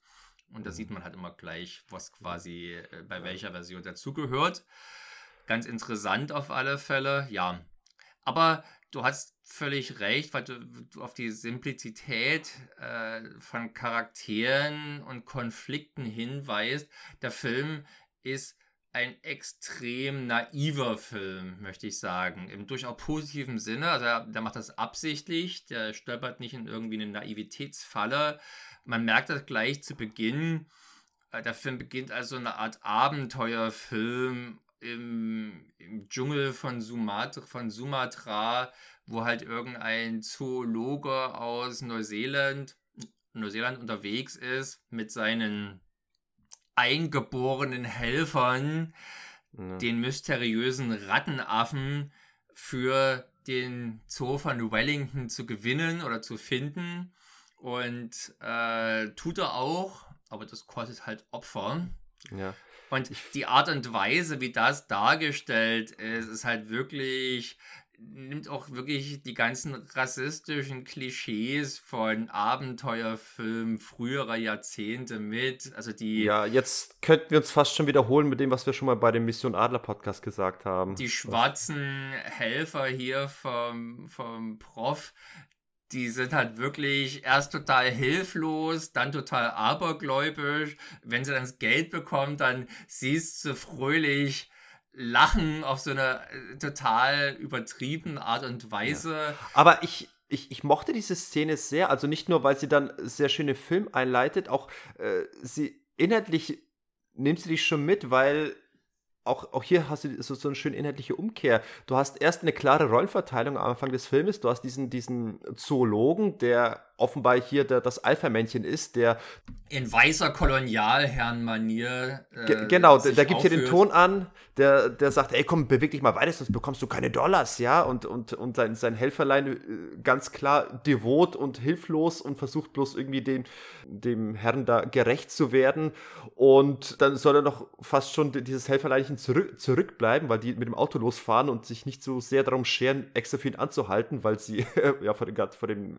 Und da sieht mhm. man halt immer gleich, was quasi äh, bei welcher Version dazugehört. Ganz interessant auf alle Fälle, ja. Aber du hast völlig recht, weil du, du auf die Simplizität äh, von Charakteren und Konflikten hinweist. Der Film ist ein extrem naiver Film, möchte ich sagen. Im durchaus positiven Sinne. Also der, der, macht das absichtlich, der stolpert nicht in irgendwie eine Naivitätsfalle. Man merkt das gleich zu Beginn. Äh, der Film beginnt als so eine Art Abenteuerfilm im, im Dschungel von Sumatra, von Sumatra, wo halt irgendein Zoologe aus Neuseeland, Neuseeland unterwegs ist mit seinen eingeborenen Helfern, ja. den mysteriösen Rattenaffen für den Zoo von Wellington zu gewinnen oder zu finden. Und äh, tut er auch, aber das kostet halt Opfer. Ja. Und die Art und Weise, wie das dargestellt ist, ist halt wirklich nimmt auch wirklich die ganzen rassistischen Klischees von Abenteuerfilmen früherer Jahrzehnte mit. Also die. Ja, jetzt könnten wir uns fast schon wiederholen mit dem, was wir schon mal bei dem Mission Adler Podcast gesagt haben. Die schwarzen Helfer hier vom, vom Prof, die sind halt wirklich erst total hilflos, dann total abergläubisch. Wenn sie dann das Geld bekommen, dann siehst du fröhlich lachen auf so eine äh, total übertriebene Art und Weise. Ja. Aber ich, ich, ich mochte diese Szene sehr, also nicht nur, weil sie dann sehr schöne Film einleitet, auch äh, sie inhaltlich nimmt sie dich schon mit, weil auch, auch hier hast du so, so eine schöne inhaltliche Umkehr. Du hast erst eine klare Rollenverteilung am Anfang des Filmes. Du hast diesen, diesen Zoologen, der offenbar hier der, das Alpha-Männchen ist, der in weißer Kolonialherrn-Manier. Äh, genau, der, der gibt hier den Ton an, der, der sagt, ey komm, beweg dich mal weiter, sonst bekommst du keine Dollars, ja. Und, und, und sein, sein Helferlein äh, ganz klar devot und hilflos und versucht bloß irgendwie dem, dem Herrn da gerecht zu werden. Und dann soll er noch fast schon dieses Helferleinchen zurück, zurückbleiben, weil die mit dem Auto losfahren und sich nicht so sehr darum scheren, extra für ihn anzuhalten, weil sie [laughs] ja vor, den, vor dem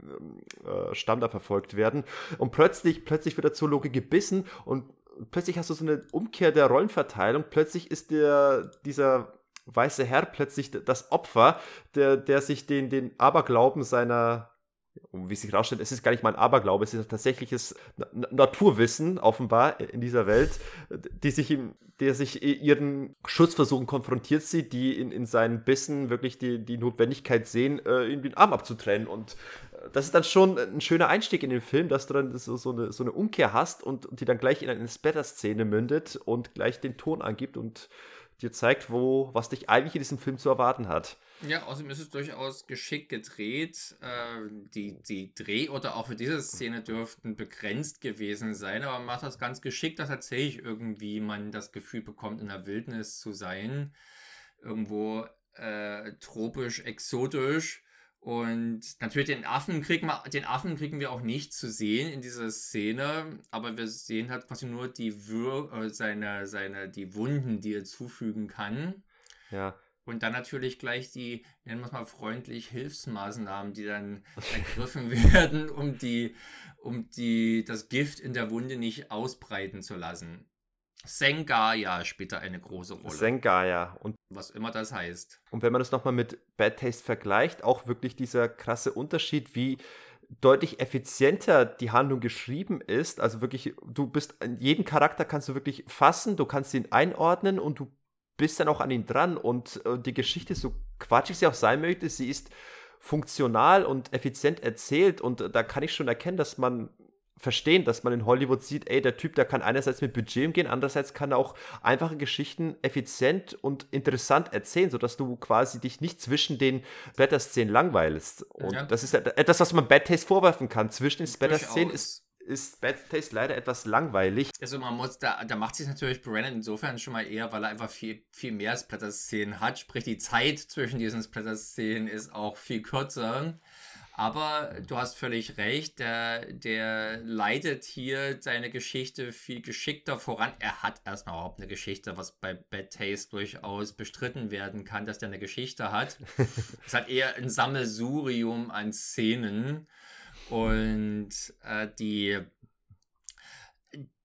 äh, Stamm da verfolgt werden. Und plötzlich, plötzlich wird der Zoologe gebissen und plötzlich hast du so eine Umkehr der Rollenverteilung. Plötzlich ist der, dieser weiße Herr plötzlich das Opfer, der, der sich den, den Aberglauben seiner wie sich herausstellt, es ist gar nicht mal ein Aberglaube, es ist ein tatsächliches Naturwissen offenbar in dieser Welt, die sich, im, der sich ihren Schutzversuchen konfrontiert sieht, die in, in seinen Bissen wirklich die, die Notwendigkeit sehen, äh, ihm den Arm abzutrennen. Und das ist dann schon ein schöner Einstieg in den Film, dass du dann so, so, eine, so eine Umkehr hast und, und die dann gleich in eine Splatter-Szene mündet und gleich den Ton angibt und dir zeigt, wo, was dich eigentlich in diesem Film zu erwarten hat. Ja, außerdem ist es durchaus geschickt gedreht. Äh, die, die Drehorte auch für diese Szene dürften begrenzt gewesen sein, aber man macht das ganz geschickt, dass tatsächlich irgendwie man das Gefühl bekommt, in der Wildnis zu sein. Irgendwo äh, tropisch, exotisch. Und natürlich den Affen kriegen wir, den Affen kriegen wir auch nicht zu sehen in dieser Szene, aber wir sehen halt quasi nur die Wür äh, seine, seine, die Wunden, die er zufügen kann. Ja. Und dann natürlich gleich die, nennen wir es mal freundlich, Hilfsmaßnahmen, die dann ergriffen [laughs] werden, um die, um die, das Gift in der Wunde nicht ausbreiten zu lassen. Sengaya spielt da eine große Rolle. Sengaya. Und was immer das heißt. Und wenn man das nochmal mit Bad Taste vergleicht, auch wirklich dieser krasse Unterschied, wie deutlich effizienter die Handlung geschrieben ist. Also wirklich, du bist, jeden Charakter kannst du wirklich fassen, du kannst ihn einordnen und du bist dann auch an ihn dran und äh, die Geschichte, so quatschig sie auch sein möchte, sie ist funktional und effizient erzählt und äh, da kann ich schon erkennen, dass man verstehen, dass man in Hollywood sieht, ey, der Typ, der kann einerseits mit Budget umgehen, andererseits kann er auch einfache Geschichten effizient und interessant erzählen, sodass du quasi dich nicht zwischen den Splatter-Szenen langweilst. Und ja. das ist etwas, was man Bad Taste vorwerfen kann. Zwischen den Splatter-Szenen ist ist Bad Taste leider etwas langweilig. Also man muss, da, da macht sich natürlich Brandon insofern schon mal eher, weil er einfach viel, viel mehr Splatter-Szenen hat. Sprich, die Zeit zwischen diesen Splatter-Szenen ist auch viel kürzer. Aber du hast völlig recht, der, der leitet hier seine Geschichte viel geschickter voran. Er hat erstmal überhaupt eine Geschichte, was bei Bad Taste durchaus bestritten werden kann, dass der eine Geschichte hat. [laughs] es hat eher ein Sammelsurium an Szenen. Und äh, die,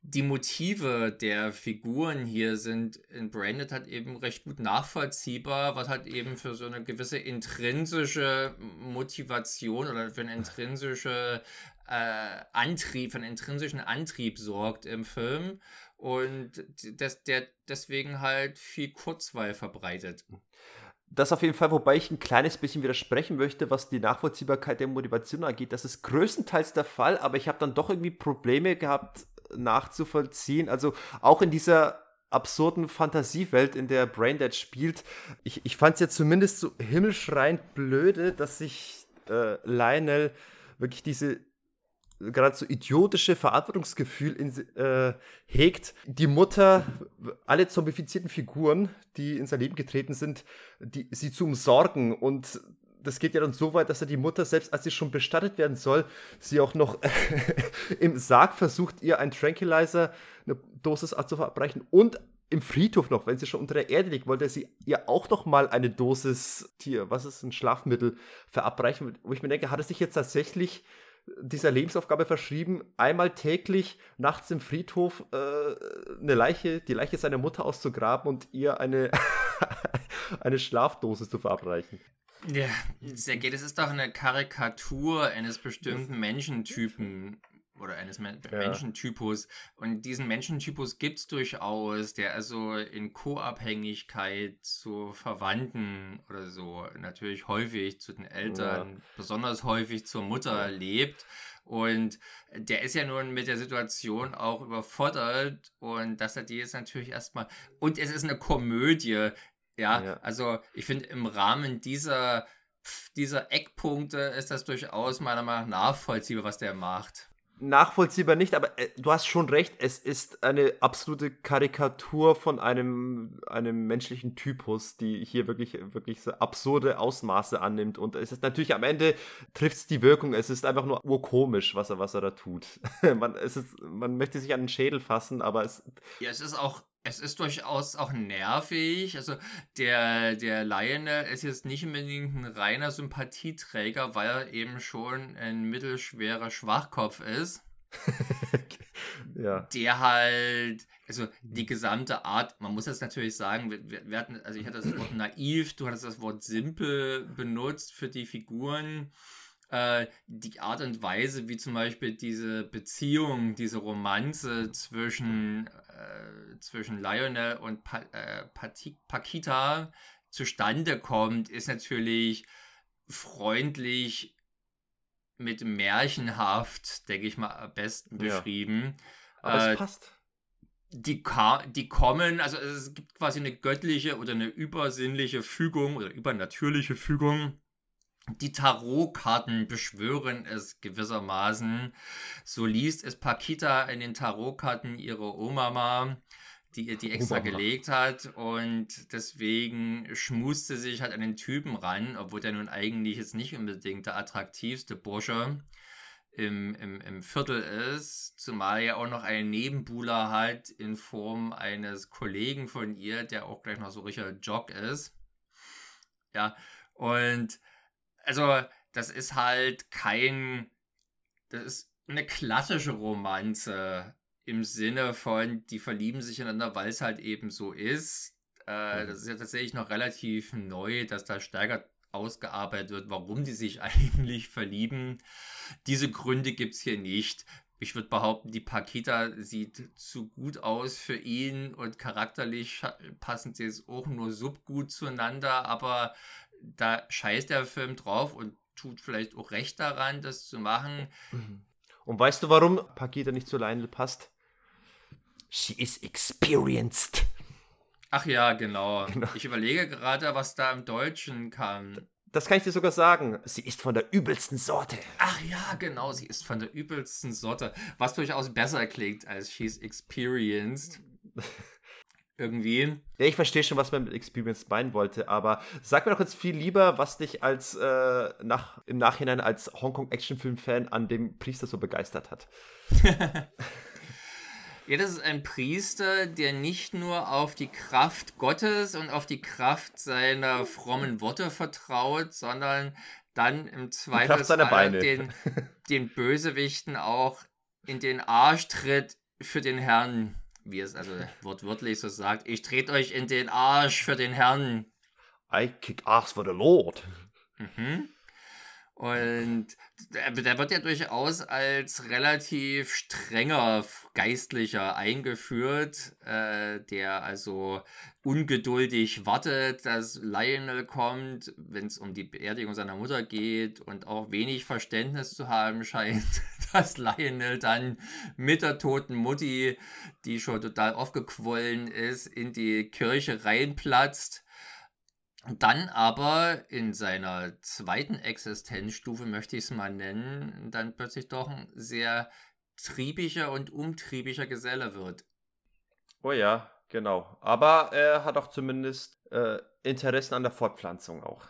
die Motive der Figuren hier sind in Branded halt eben recht gut nachvollziehbar, was halt eben für so eine gewisse intrinsische Motivation oder für eine intrinsische äh, Antrieb, für einen intrinsischen Antrieb sorgt im Film und das, der deswegen halt viel Kurzweil verbreitet. Das auf jeden Fall, wobei ich ein kleines bisschen widersprechen möchte, was die Nachvollziehbarkeit der Motivation angeht. Das ist größtenteils der Fall, aber ich habe dann doch irgendwie Probleme gehabt, nachzuvollziehen. Also auch in dieser absurden Fantasiewelt, in der Braindead spielt. Ich, ich fand es ja zumindest so himmelschreiend blöde, dass sich äh, Lionel wirklich diese gerade so idiotische Verantwortungsgefühl in, äh, hegt. Die Mutter, alle zombifizierten Figuren, die in sein Leben getreten sind, die, sie zu umsorgen und das geht ja dann so weit, dass er die Mutter, selbst als sie schon bestattet werden soll, sie auch noch [laughs] im Sarg versucht, ihr ein Tranquilizer, eine Dosis zu verabreichen und im Friedhof noch, wenn sie schon unter der Erde liegt, wollte sie ihr auch noch mal eine Dosis Tier, was ist ein Schlafmittel, verabreichen, wo ich mir denke, hat er sich jetzt tatsächlich dieser Lebensaufgabe verschrieben, einmal täglich nachts im Friedhof äh, eine Leiche, die Leiche seiner Mutter auszugraben und ihr eine, [laughs] eine Schlafdose zu verabreichen. Ja, Sergej, das ist doch eine Karikatur eines bestimmten Menschentypen oder eines Men ja. Menschentypus. Und diesen Menschentypus gibt es durchaus, der also in Co-Abhängigkeit zu Verwandten oder so natürlich häufig zu den Eltern, ja. besonders häufig zur Mutter lebt Und der ist ja nun mit der Situation auch überfordert und dass er die jetzt natürlich erstmal. Und es ist eine Komödie. Ja, ja. also ich finde im Rahmen dieser, dieser Eckpunkte ist das durchaus meiner Meinung nach nachvollziehbar, was der macht nachvollziehbar nicht, aber äh, du hast schon recht, es ist eine absolute Karikatur von einem, einem menschlichen Typus, die hier wirklich, wirklich so absurde Ausmaße annimmt. Und es ist natürlich am Ende trifft es die Wirkung, es ist einfach nur urkomisch, was er, was er da tut. [laughs] man, es ist, man möchte sich an den Schädel fassen, aber es. Ja, es ist auch es ist durchaus auch nervig. Also der, der Lionel ist jetzt nicht unbedingt ein reiner Sympathieträger, weil er eben schon ein mittelschwerer Schwachkopf ist. [laughs] ja. Der halt, also die gesamte Art, man muss das natürlich sagen, wir, wir hatten, also ich hatte das Wort naiv, du hattest das Wort simpel benutzt für die Figuren äh, die Art und Weise, wie zum Beispiel diese Beziehung, diese Romanze zwischen, äh, zwischen Lionel und pa äh, Pakita zustande kommt, ist natürlich freundlich mit märchenhaft, denke ich mal, am besten beschrieben. Ja. Aber es äh, passt. Die, die kommen, also es gibt quasi eine göttliche oder eine übersinnliche Fügung oder übernatürliche Fügung die Tarotkarten beschwören es gewissermaßen. So liest es Pakita in den Tarotkarten ihre Oma, die ihr die extra Obama. gelegt hat und deswegen schmuste sich halt an den Typen ran, obwohl der nun eigentlich jetzt nicht unbedingt der attraktivste Bursche im, im, im Viertel ist, zumal er auch noch einen Nebenbuhler hat in Form eines Kollegen von ihr, der auch gleich noch so richtiger Jock ist. Ja, und also das ist halt kein, das ist eine klassische Romanze im Sinne von, die verlieben sich ineinander, weil es halt eben so ist. Äh, mhm. Das ist ja tatsächlich noch relativ neu, dass da stärker ausgearbeitet wird, warum die sich [laughs] eigentlich verlieben. Diese Gründe gibt es hier nicht. Ich würde behaupten, die Pakita sieht zu gut aus für ihn und charakterlich passen sie jetzt auch nur subgut zueinander, aber da scheißt der Film drauf und tut vielleicht auch recht daran, das zu machen. Mhm. Und weißt du, warum Pakita nicht zu Lionel passt? She is experienced. Ach ja, genau. genau. Ich überlege gerade, was da im Deutschen kam. Das kann ich dir sogar sagen. Sie ist von der übelsten Sorte. Ach ja, genau, sie ist von der übelsten Sorte. Was durchaus besser klingt als She's experienced. [laughs] irgendwie. Ja, ich verstehe schon, was man mit Experience meinen wollte, aber sag mir doch jetzt viel lieber, was dich als äh, nach, im Nachhinein als Hongkong-Actionfilm-Fan an dem Priester so begeistert hat. [laughs] ja, das ist ein Priester, der nicht nur auf die Kraft Gottes und auf die Kraft seiner frommen Worte vertraut, sondern dann im Zweifelsfall den, den Bösewichten auch in den Arsch tritt für den Herrn wie es also wortwörtlich so sagt, ich trete euch in den Arsch für den Herrn. I kick ass for the Lord. Mhm. Und der wird ja durchaus als relativ strenger Geistlicher eingeführt, äh, der also ungeduldig wartet, dass Lionel kommt, wenn es um die Beerdigung seiner Mutter geht und auch wenig Verständnis zu haben scheint, [laughs] dass Lionel dann mit der toten Mutti, die schon total aufgequollen ist, in die Kirche reinplatzt dann aber in seiner zweiten Existenzstufe, möchte ich es mal nennen, dann plötzlich doch ein sehr triebiger und umtriebiger Geselle wird. Oh ja, genau. Aber er hat auch zumindest äh, Interessen an der Fortpflanzung auch.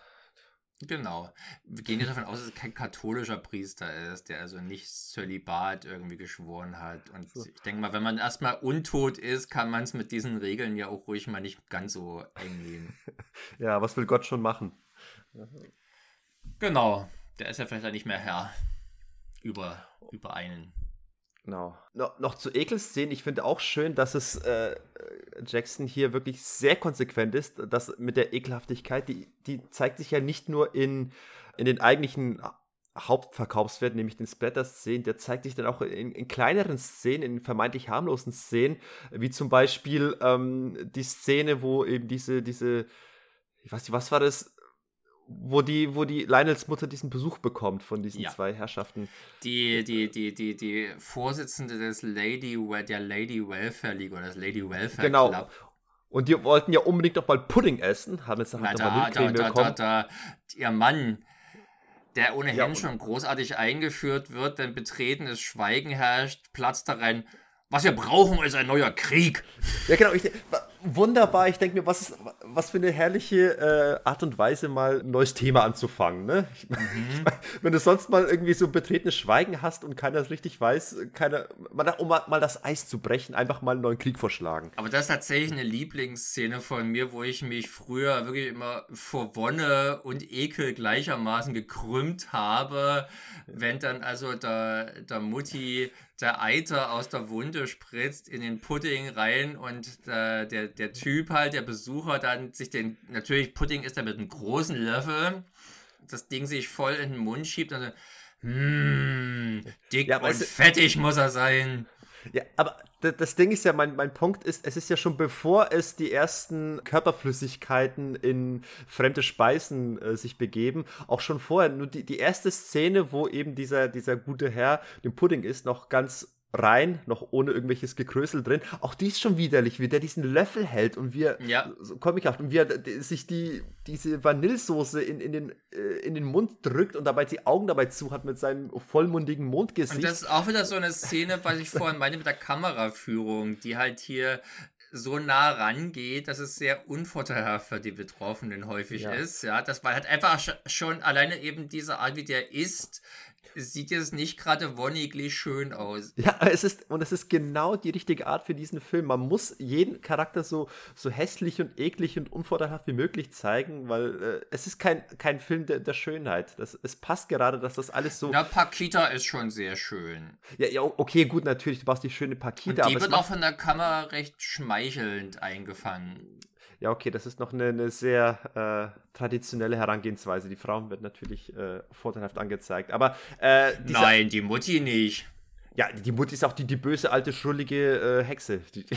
Genau. Wir gehen ja davon aus, dass es kein katholischer Priester ist, der also nicht Zölibat irgendwie geschworen hat. Und so. ich denke mal, wenn man erstmal untot ist, kann man es mit diesen Regeln ja auch ruhig mal nicht ganz so eng nehmen. [laughs] ja, was will Gott schon machen? Genau. Der ist ja vielleicht auch nicht mehr Herr über, über einen. Genau. No, noch zu Ekelszenen. Ich finde auch schön, dass es äh, Jackson hier wirklich sehr konsequent ist. Das mit der Ekelhaftigkeit, die, die zeigt sich ja nicht nur in, in den eigentlichen Hauptverkaufswert, nämlich den Splatter-Szenen, der zeigt sich dann auch in, in, kleineren Szenen, in vermeintlich harmlosen Szenen, wie zum Beispiel ähm, die Szene, wo eben diese, diese, ich weiß nicht, was war das, wo die, wo die Lionels Mutter diesen Besuch bekommt von diesen ja. zwei Herrschaften. Die, die, die, die, die Vorsitzende des Lady, der Lady Welfare League oder des Lady Welfare genau. Club. Und die wollten ja unbedingt noch mal Pudding essen, haben jetzt halt noch da, da, da, da, da, ihr Mann, der ohnehin ja, schon großartig eingeführt wird, denn betretenes Schweigen herrscht, platzt da rein. Was wir brauchen, ist ein neuer Krieg. Ja, genau. Ich, wunderbar. Ich denke mir, was, ist, was für eine herrliche äh, Art und Weise, mal ein neues Thema anzufangen. Ne? Ich mein, mhm. ich mein, wenn du sonst mal irgendwie so betretenes Schweigen hast und keiner richtig weiß, keiner, um mal, mal das Eis zu brechen, einfach mal einen neuen Krieg vorschlagen. Aber das ist tatsächlich eine Lieblingsszene von mir, wo ich mich früher wirklich immer vor Wonne und Ekel gleichermaßen gekrümmt habe, wenn dann also der, der Mutti der Eiter aus der Wunde spritzt in den Pudding rein und der, der, der Typ halt, der Besucher dann sich den, natürlich Pudding ist er mit einem großen Löffel, das Ding sich voll in den Mund schiebt und so, mm, dick ja, und fettig muss er sein. Ja, aber das Ding ist ja, mein, mein Punkt ist, es ist ja schon bevor es die ersten Körperflüssigkeiten in fremde Speisen äh, sich begeben, auch schon vorher, nur die, die erste Szene, wo eben dieser, dieser gute Herr den Pudding isst, noch ganz rein, noch ohne irgendwelches Gekrösel drin. Auch die ist schon widerlich, wie der diesen Löffel hält und wie er, ja. so comichaft, und wie er sich die, diese Vanillesoße in, in, den, äh, in den Mund drückt und dabei die Augen dabei zu hat mit seinem vollmundigen Mondgesicht. Und das ist auch wieder so eine Szene, was ich vorhin meinte mit der Kameraführung, die halt hier so nah rangeht, dass es sehr unvorteilhaft für die Betroffenen häufig ja. ist. Ja, das war halt einfach schon alleine eben diese Art, wie der ist, sieht jetzt nicht gerade wonniglich schön aus. Ja, es ist, und es ist genau die richtige Art für diesen Film. Man muss jeden Charakter so, so hässlich und eklig und unvorteilhaft wie möglich zeigen, weil äh, es ist kein, kein Film der, der Schönheit. Das, es passt gerade, dass das alles so. Na, Pakita ist schon sehr schön. Ja, ja, okay, gut, natürlich, du brauchst die schöne Pakita. Und die wird auch von der Kamera recht schmeichelnd eingefangen ja, okay, das ist noch eine, eine sehr äh, traditionelle Herangehensweise. Die Frauen werden natürlich äh, vorteilhaft angezeigt. Aber äh, dieser, Nein, die Mutti nicht. Ja, die Mutti ist auch die, die böse, alte, schrullige äh, Hexe. Die, [laughs]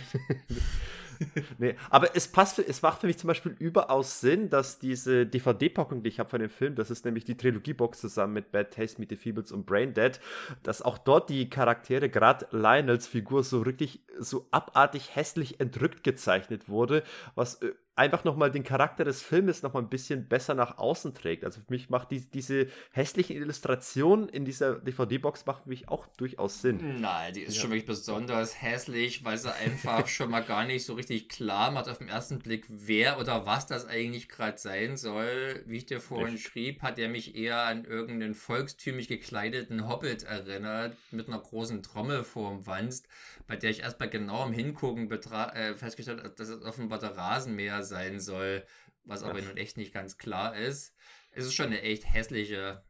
[laughs] nee, aber es passt, es macht für mich zum Beispiel überaus Sinn, dass diese DVD-Packung, die ich habe von dem Film, das ist nämlich die Trilogie-Box zusammen mit Bad Taste, Meet the Feebles und Brain Dead, dass auch dort die Charaktere, gerade Lionels Figur, so wirklich so abartig hässlich entrückt gezeichnet wurde, was äh, einfach nochmal den Charakter des Filmes nochmal ein bisschen besser nach außen trägt. Also für mich macht die, diese hässlichen Illustrationen in dieser DVD-Box macht für mich auch durchaus Sinn. Nein, die ist ja. schon wirklich besonders hässlich, weil sie einfach [laughs] schon mal gar nicht so richtig klar macht auf den ersten Blick, wer oder was das eigentlich gerade sein soll. Wie ich dir vorhin Echt? schrieb, hat er mich eher an irgendeinen volkstümlich gekleideten Hobbit erinnert, mit einer großen Trommel vorm Wanst, bei der ich erst bei genauem Hingucken äh, festgestellt habe, dass es offenbar der Rasenmäher sein soll, was aber nun echt nicht ganz klar ist. Es ist schon eine echt hässliche,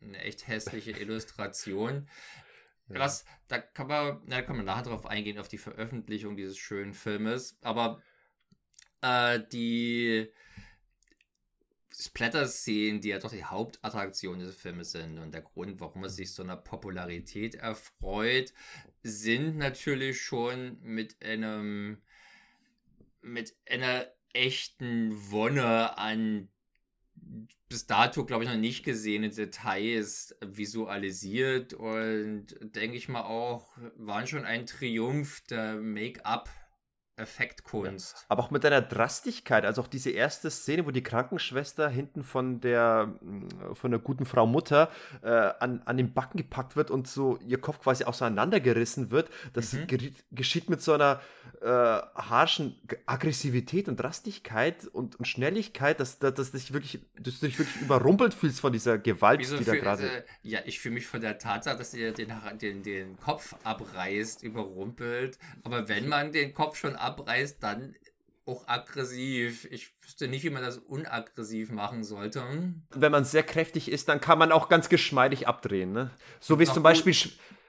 eine echt hässliche [laughs] Illustration. Ja. Was, da kann man, da kann man nachher drauf eingehen, auf die Veröffentlichung dieses schönen Filmes. Aber äh, die Splatter-Szenen, die ja doch die Hauptattraktion des Filmes sind und der Grund, warum er sich so einer Popularität erfreut, sind natürlich schon mit einem mit einer echten Wonne an bis dato, glaube ich, noch nicht gesehene Details visualisiert und denke ich mal auch, waren schon ein Triumph der Make-up Effektkunst. Ja. Aber auch mit einer Drastigkeit, also auch diese erste Szene, wo die Krankenschwester hinten von der mm, von der guten Frau Mutter äh, an, an den Backen gepackt wird und so ihr Kopf quasi auseinandergerissen wird, das mhm. geschieht mit so einer äh, harschen Aggressivität und Drastigkeit und, und Schnelligkeit, dass, dass, dass, dich wirklich, dass du dich wirklich überrumpelt fühlst von dieser Gewalt, Wieso die da gerade. Äh, ja, ich fühle mich von der Tatsache, dass ihr den, den, den Kopf abreißt, überrumpelt. Aber wenn man den Kopf schon abreißt, dann auch aggressiv. Ich wüsste nicht, wie man das unaggressiv machen sollte. Wenn man sehr kräftig ist, dann kann man auch ganz geschmeidig abdrehen. Ne? So wie es zum Beispiel,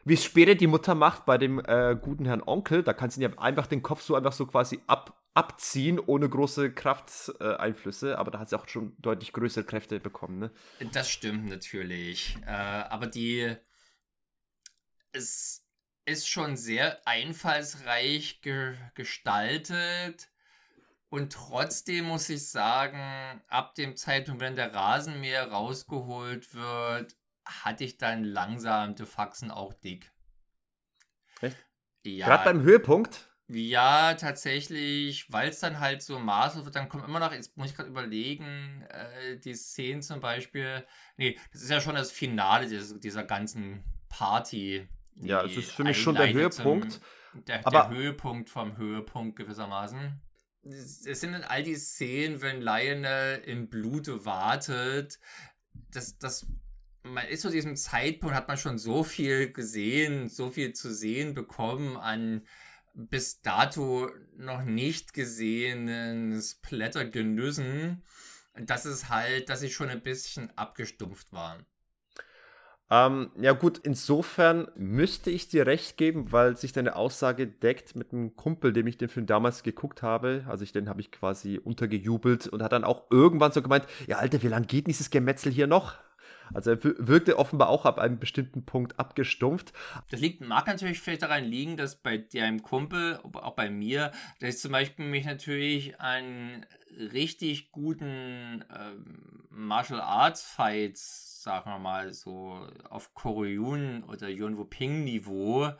wie es später die Mutter macht bei dem äh, guten Herrn Onkel. Da kannst du ja einfach den Kopf so einfach so quasi ab, abziehen, ohne große Krafteinflüsse. Äh, aber da hat sie auch schon deutlich größere Kräfte bekommen. Ne? Das stimmt natürlich. Äh, aber die. Es ist schon sehr einfallsreich ge gestaltet Und trotzdem muss ich sagen, ab dem Zeitpunkt, wenn der Rasenmäher rausgeholt wird, hatte ich dann langsam die Faxen auch dick. Echt? Ja. Gerade beim Höhepunkt? Ja, tatsächlich, weil es dann halt so maßlos wird, dann kommt immer noch, jetzt muss ich gerade überlegen, äh, die Szenen zum Beispiel, nee, das ist ja schon das Finale dieser, dieser ganzen Party. Ja, es ist für mich schon der Höhepunkt. Zum, der, aber der Höhepunkt vom Höhepunkt gewissermaßen es sind dann all die Szenen, wenn Lionel im Blute wartet. Das, das, man ist zu diesem Zeitpunkt, hat man schon so viel gesehen, so viel zu sehen bekommen an bis dato noch nicht gesehenen Splatter-Genüssen, dass es halt, dass ich schon ein bisschen abgestumpft war. Ähm, ja gut, insofern müsste ich dir recht geben, weil sich deine Aussage deckt mit einem Kumpel, dem ich den Film damals geguckt habe. Also ich den habe ich quasi untergejubelt und hat dann auch irgendwann so gemeint, ja Alter, wie lange geht dieses Gemetzel hier noch? Also er wirkte offenbar auch ab einem bestimmten Punkt abgestumpft. Das liegt, mag natürlich vielleicht daran liegen, dass bei deinem Kumpel, auch bei mir, dass ich zum Beispiel mich natürlich an richtig guten ähm, Martial Arts Fights sagen wir mal, so auf Koryun oder Yonwo Ping Niveau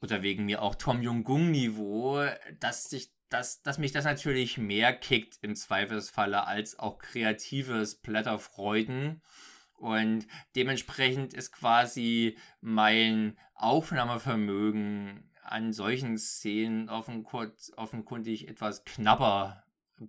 oder wegen mir auch Tom Jung-gung Niveau, dass sich dass, dass mich das natürlich mehr kickt im Zweifelsfalle als auch kreatives Blätterfreuden. Und dementsprechend ist quasi mein Aufnahmevermögen an solchen Szenen offenkundig etwas knapper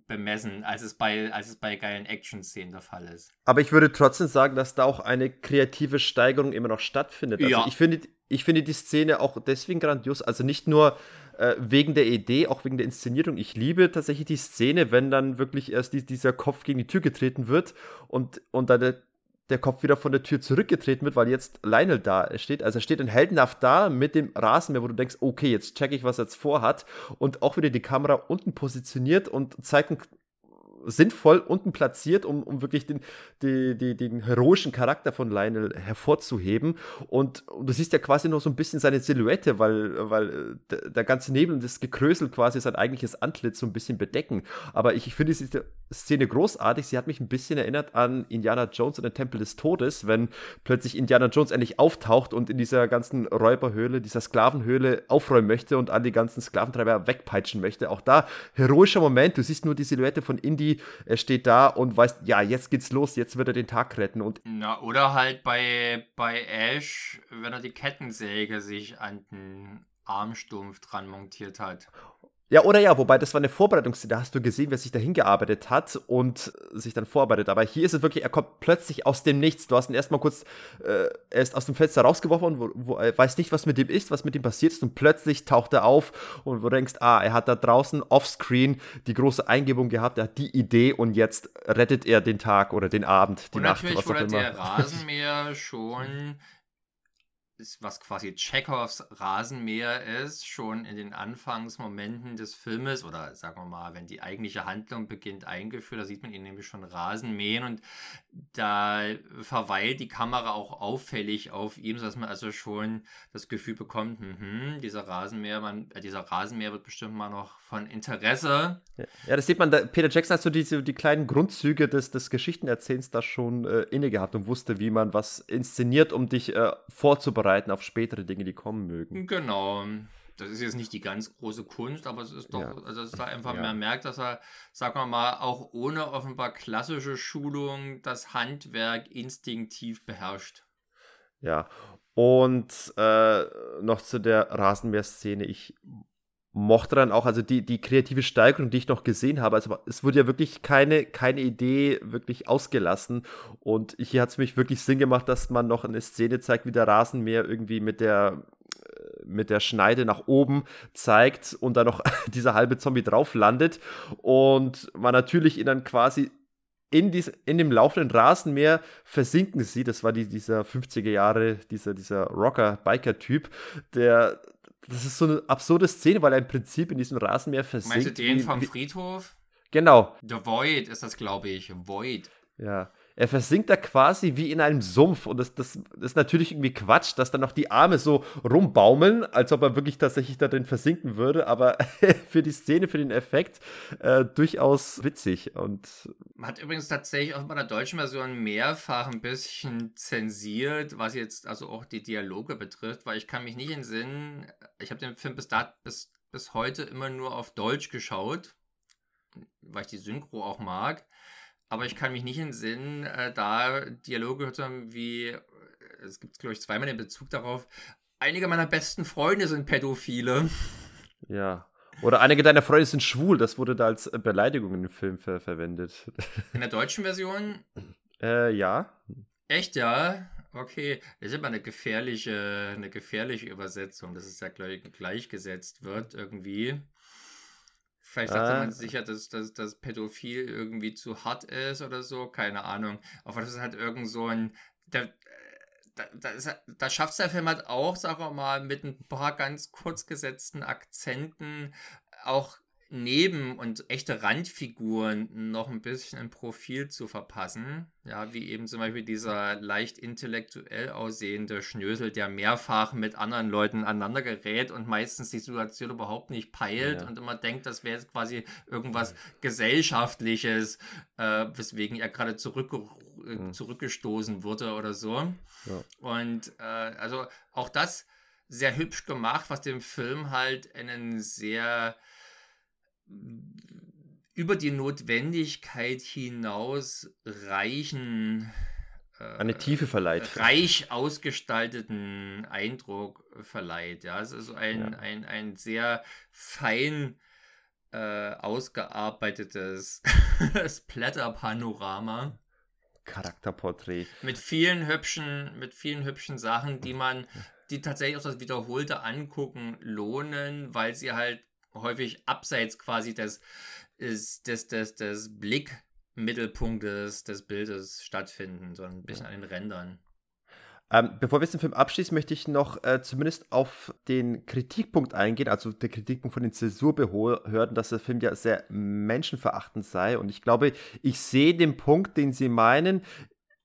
bemessen, als es bei, als es bei geilen Action-Szenen der Fall ist. Aber ich würde trotzdem sagen, dass da auch eine kreative Steigerung immer noch stattfindet. Also ja. ich finde, ich finde die Szene auch deswegen grandios, also nicht nur äh, wegen der Idee, auch wegen der Inszenierung. Ich liebe tatsächlich die Szene, wenn dann wirklich erst die, dieser Kopf gegen die Tür getreten wird und, und dann der der Kopf wieder von der Tür zurückgetreten wird, weil jetzt Lionel da steht. Also er steht dann heldenhaft da mit dem Rasenmäher, wo du denkst, okay, jetzt check ich, was er jetzt vorhat. Und auch wieder die Kamera unten positioniert und zeigt einen sinnvoll unten platziert, um, um wirklich den, die, die, den heroischen Charakter von Lionel hervorzuheben. Und, und, du siehst ja quasi noch so ein bisschen seine Silhouette, weil, weil der, der ganze Nebel und das Gekrösel quasi sein eigentliches Antlitz so ein bisschen bedecken. Aber ich, ich finde diese Szene großartig. Sie hat mich ein bisschen erinnert an Indiana Jones und den Tempel des Todes, wenn plötzlich Indiana Jones endlich auftaucht und in dieser ganzen Räuberhöhle, dieser Sklavenhöhle aufräumen möchte und all die ganzen Sklaventreiber wegpeitschen möchte. Auch da heroischer Moment. Du siehst nur die Silhouette von Indy er steht da und weiß, ja, jetzt geht's los, jetzt wird er den Tag retten. Und Na, oder halt bei, bei Ash, wenn er die Kettensäge sich an den Armstumpf dran montiert hat. Ja, oder ja, wobei das war eine Vorbereitungsszene, da hast du gesehen, wer sich da hingearbeitet hat und sich dann vorarbeitet. Aber hier ist es wirklich, er kommt plötzlich aus dem Nichts. Du hast ihn erstmal kurz, äh, er ist aus dem Fenster rausgeworfen, wo, wo er weiß nicht, was mit ihm ist, was mit ihm passiert ist und plötzlich taucht er auf und du denkst, ah, er hat da draußen offscreen die große Eingebung gehabt, er hat die Idee und jetzt rettet er den Tag oder den Abend, die und Nacht, was auch immer. Natürlich der Rasenmäher schon was quasi Chekhovs Rasenmäher ist, schon in den Anfangsmomenten des Filmes oder sagen wir mal, wenn die eigentliche Handlung beginnt, eingeführt. Da sieht man ihn nämlich schon Rasenmähen und da verweilt die Kamera auch auffällig auf ihm, sodass man also schon das Gefühl bekommt, mh, dieser Rasenmäher, man, äh, dieser Rasenmäher wird bestimmt mal noch von Interesse. Ja, das sieht man, da, Peter Jackson hat so diese, die kleinen Grundzüge des, des Geschichtenerzählens da schon äh, inne gehabt und wusste, wie man was inszeniert, um dich äh, vorzubereiten vorbereiten auf spätere Dinge, die kommen mögen. Genau. Das ist jetzt nicht die ganz große Kunst, aber es ist doch, ja. also dass da einfach, ja. man merkt, dass er, sagen wir mal, auch ohne offenbar klassische Schulung das Handwerk instinktiv beherrscht. Ja, und äh, noch zu der Rasenmäher-Szene. Ich mochte dann auch, also die, die kreative Steigerung, die ich noch gesehen habe, also es wurde ja wirklich keine, keine Idee wirklich ausgelassen und hier hat es mich wirklich Sinn gemacht, dass man noch eine Szene zeigt, wie der Rasenmäher irgendwie mit der äh, mit der Schneide nach oben zeigt und dann noch [laughs] dieser halbe Zombie drauf landet und man natürlich ihn dann quasi in, dies, in dem laufenden Rasenmäher versinken sieht. Das war die, dieser 50er Jahre, dieser, dieser Rocker-Biker-Typ, der das ist so eine absurde Szene, weil er im Prinzip in diesem Rasenmäher versinkt. Meinst du den vom Friedhof? Genau. The Void ist das, glaube ich. Void. Ja. Er versinkt da quasi wie in einem Sumpf. Und das, das, das, ist natürlich irgendwie Quatsch, dass dann noch die Arme so rumbaumeln, als ob er wirklich tatsächlich da drin versinken würde. Aber [laughs] für die Szene, für den Effekt, äh, durchaus witzig. Und Man hat übrigens tatsächlich auch bei der deutschen Version mehrfach ein bisschen zensiert, was jetzt also auch die Dialoge betrifft, weil ich kann mich nicht entsinnen, ich habe den Film bis, da, bis, bis heute immer nur auf Deutsch geschaut, weil ich die Synchro auch mag. Aber ich kann mich nicht entsinnen, äh, da Dialoge gehört zu haben, wie, äh, es gibt, glaube ich, zweimal den Bezug darauf, einige meiner besten Freunde sind Pädophile. [laughs] Ja. Oder einige deiner Freunde sind schwul, das wurde da als Beleidigung in dem Film ver verwendet. In der deutschen Version? [laughs] äh, ja. Echt, ja? Okay. Das ist immer eine gefährliche, eine gefährliche Übersetzung, dass es ja gleich, gleichgesetzt wird irgendwie. Vielleicht dachte man sich ja, dass, dass, dass Pädophil irgendwie zu hart ist oder so, keine Ahnung. Aber das ist halt irgend so ein. Da, da schafft es der Film halt auch, sagen wir mal, mit ein paar ganz kurz gesetzten Akzenten auch neben und echte Randfiguren noch ein bisschen ein Profil zu verpassen. Ja, wie eben zum Beispiel dieser leicht intellektuell aussehende Schnösel, der mehrfach mit anderen Leuten aneinander gerät und meistens die Situation überhaupt nicht peilt ja. und immer denkt, das wäre jetzt quasi irgendwas Gesellschaftliches, äh, weswegen er gerade zurück, äh, zurückgestoßen wurde oder so. Ja. Und äh, also auch das sehr hübsch gemacht, was dem Film halt einen sehr über die Notwendigkeit hinaus reichen äh, eine Tiefe verleiht. Reich ausgestalteten Eindruck verleiht. Ja, es ist ein, ja. ein, ein sehr fein äh, ausgearbeitetes [laughs] Splatter-Panorama. Charakterporträt. Mit vielen hübschen, mit vielen hübschen Sachen, die man, die tatsächlich auch das wiederholte Angucken lohnen, weil sie halt häufig abseits quasi des, des, des, des, des Blickmittelpunktes des Bildes stattfinden, sondern ein bisschen ja. an den Rändern. Ähm, bevor wir den Film abschließen, möchte ich noch äh, zumindest auf den Kritikpunkt eingehen, also der Kritikpunkt von den Zensurbehörden, dass der Film ja sehr menschenverachtend sei. Und ich glaube, ich sehe den Punkt, den Sie meinen,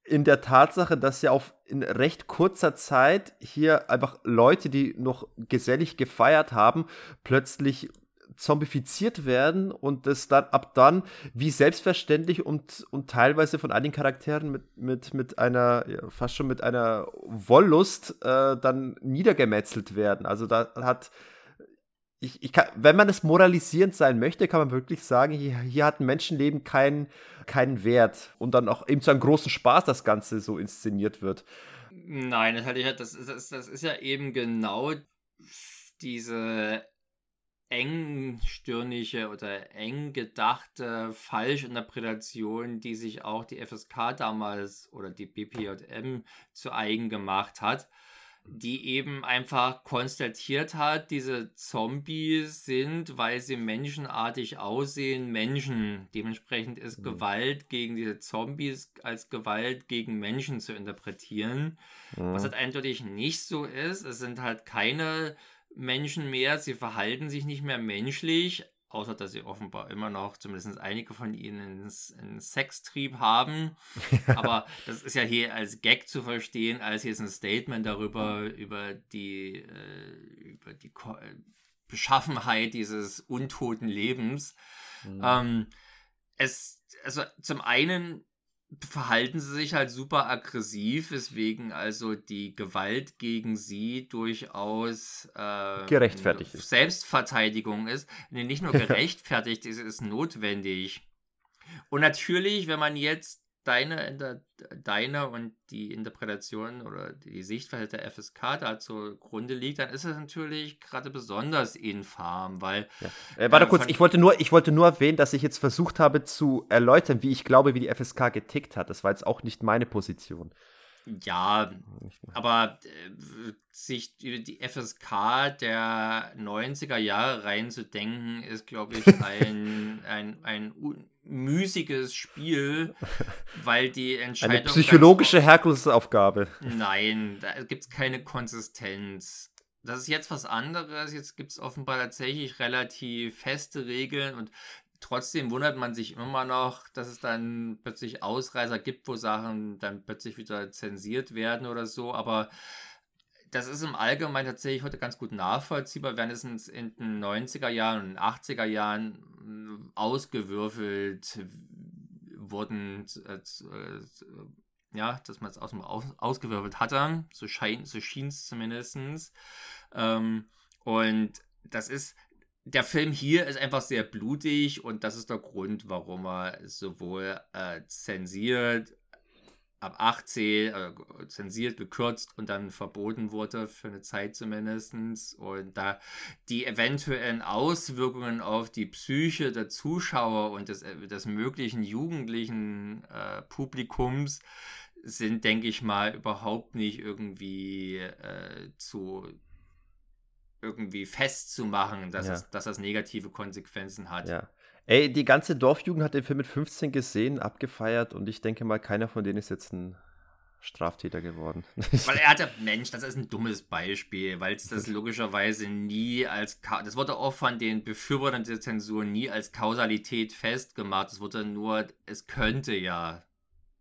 in der Tatsache, dass ja auf in recht kurzer Zeit hier einfach Leute, die noch gesellig gefeiert haben, plötzlich zombifiziert werden und das dann ab dann wie selbstverständlich und, und teilweise von einigen Charakteren mit, mit, mit einer, ja, fast schon mit einer Wollust äh, dann niedergemetzelt werden. Also da hat ich, ich kann, wenn man es moralisierend sein möchte, kann man wirklich sagen, hier, hier hat ein Menschenleben keinen keinen Wert. Und dann auch eben zu einem großen Spaß das Ganze so inszeniert wird. Nein, das, halt, das, das, das ist ja eben genau diese engstirnige oder eng gedachte Falschinterpretation, die sich auch die FSK damals oder die BPJM zu eigen gemacht hat die eben einfach konstatiert hat, diese Zombies sind, weil sie menschenartig aussehen, Menschen. Dementsprechend ist mhm. Gewalt gegen diese Zombies als Gewalt gegen Menschen zu interpretieren. Mhm. Was halt eindeutig nicht so ist. Es sind halt keine Menschen mehr, sie verhalten sich nicht mehr menschlich, außer dass sie offenbar immer noch, zumindest einige von ihnen, einen Sextrieb haben. [laughs] Aber das ist ja hier als Gag zu verstehen, als jetzt ein Statement darüber, über die, äh, über die Ko Beschaffenheit dieses untoten Lebens. Mhm. Ähm, es, also zum einen verhalten sie sich halt super aggressiv, weswegen also die Gewalt gegen sie durchaus äh, gerechtfertigt ist. Selbstverteidigung ist. Nee, nicht nur [laughs] gerechtfertigt, es ist notwendig. Und natürlich, wenn man jetzt deine, deine und die Interpretation oder die Sichtweise der FSK da zugrunde liegt, dann ist es natürlich gerade besonders infam, weil. Ja. Äh, warte äh, kurz, ich wollte, nur, ich wollte nur erwähnen, dass ich jetzt versucht habe zu erläutern, wie ich glaube, wie die FSK getickt hat. Das war jetzt auch nicht meine Position. Ja, aber äh, sich die FSK der 90er Jahre reinzudenken, ist, glaube ich, [laughs] ein, ein, ein müßiges Spiel, [laughs] weil die Entscheidung. Eine psychologische Herkulesaufgabe. Nein, da gibt es keine Konsistenz. Das ist jetzt was anderes. Jetzt gibt es offenbar tatsächlich relativ feste Regeln und trotzdem wundert man sich immer noch, dass es dann plötzlich Ausreißer gibt, wo Sachen dann plötzlich wieder zensiert werden oder so. Aber das ist im Allgemeinen tatsächlich heute ganz gut nachvollziehbar, während es in den 90er Jahren und 80er Jahren hm, ausgewürfelt wurden, ja, dass man es aus, aus, ausgewürfelt hatte, so, so schien es zumindest. Ähm, und das ist, der Film hier ist einfach sehr blutig und das ist der Grund, warum er sowohl äh, zensiert, ab 18, äh, zensiert, gekürzt und dann verboten wurde, für eine Zeit zumindest. Und da die eventuellen Auswirkungen auf die Psyche der Zuschauer und des, äh, des möglichen jugendlichen äh, Publikums sind, denke ich mal, überhaupt nicht irgendwie äh, zu irgendwie festzumachen, dass, ja. es, dass das negative Konsequenzen hat. Ja. Ey, die ganze Dorfjugend hat den Film mit 15 gesehen, abgefeiert und ich denke mal, keiner von denen ist jetzt ein Straftäter geworden. [laughs] Weil er hatte, Mensch, das ist ein dummes Beispiel, weil es das logischerweise nie als, das wurde auch von den Befürwortern der Zensur nie als Kausalität festgemacht. Es wurde nur, es könnte ja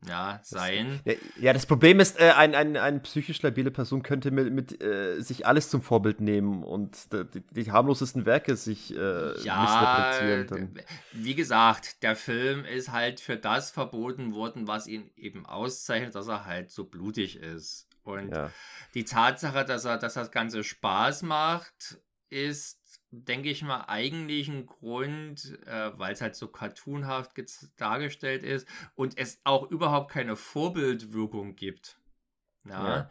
ja, sein. Das, ja, das Problem ist, äh, ein, ein, eine psychisch labile Person könnte mit, mit äh, sich alles zum Vorbild nehmen und die, die harmlosesten Werke sich äh, ja, dann. Wie gesagt, der Film ist halt für das verboten worden, was ihn eben auszeichnet, dass er halt so blutig ist. Und ja. die Tatsache, dass er, dass das Ganze Spaß macht, ist denke ich mal, eigentlich ein Grund, äh, weil es halt so cartoonhaft dargestellt ist und es auch überhaupt keine Vorbildwirkung gibt. Ja. ja.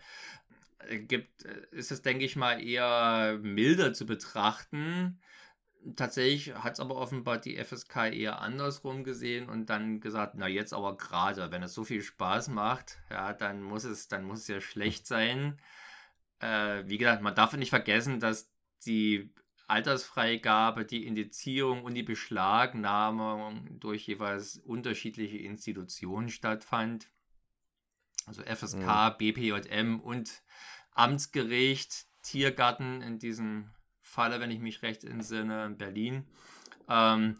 Äh, gibt, äh, ist es, denke ich mal, eher milder zu betrachten. Tatsächlich hat es aber offenbar die FSK eher andersrum gesehen und dann gesagt, na jetzt aber gerade, wenn es so viel Spaß macht, ja, dann muss es, dann muss es ja schlecht sein. Äh, wie gesagt, man darf nicht vergessen, dass die Altersfreigabe, die Indizierung und die Beschlagnahme durch jeweils unterschiedliche Institutionen stattfand. Also FSK, mhm. BPJM und Amtsgericht, Tiergarten in diesem Falle, wenn ich mich recht entsinne, in Berlin. Ähm,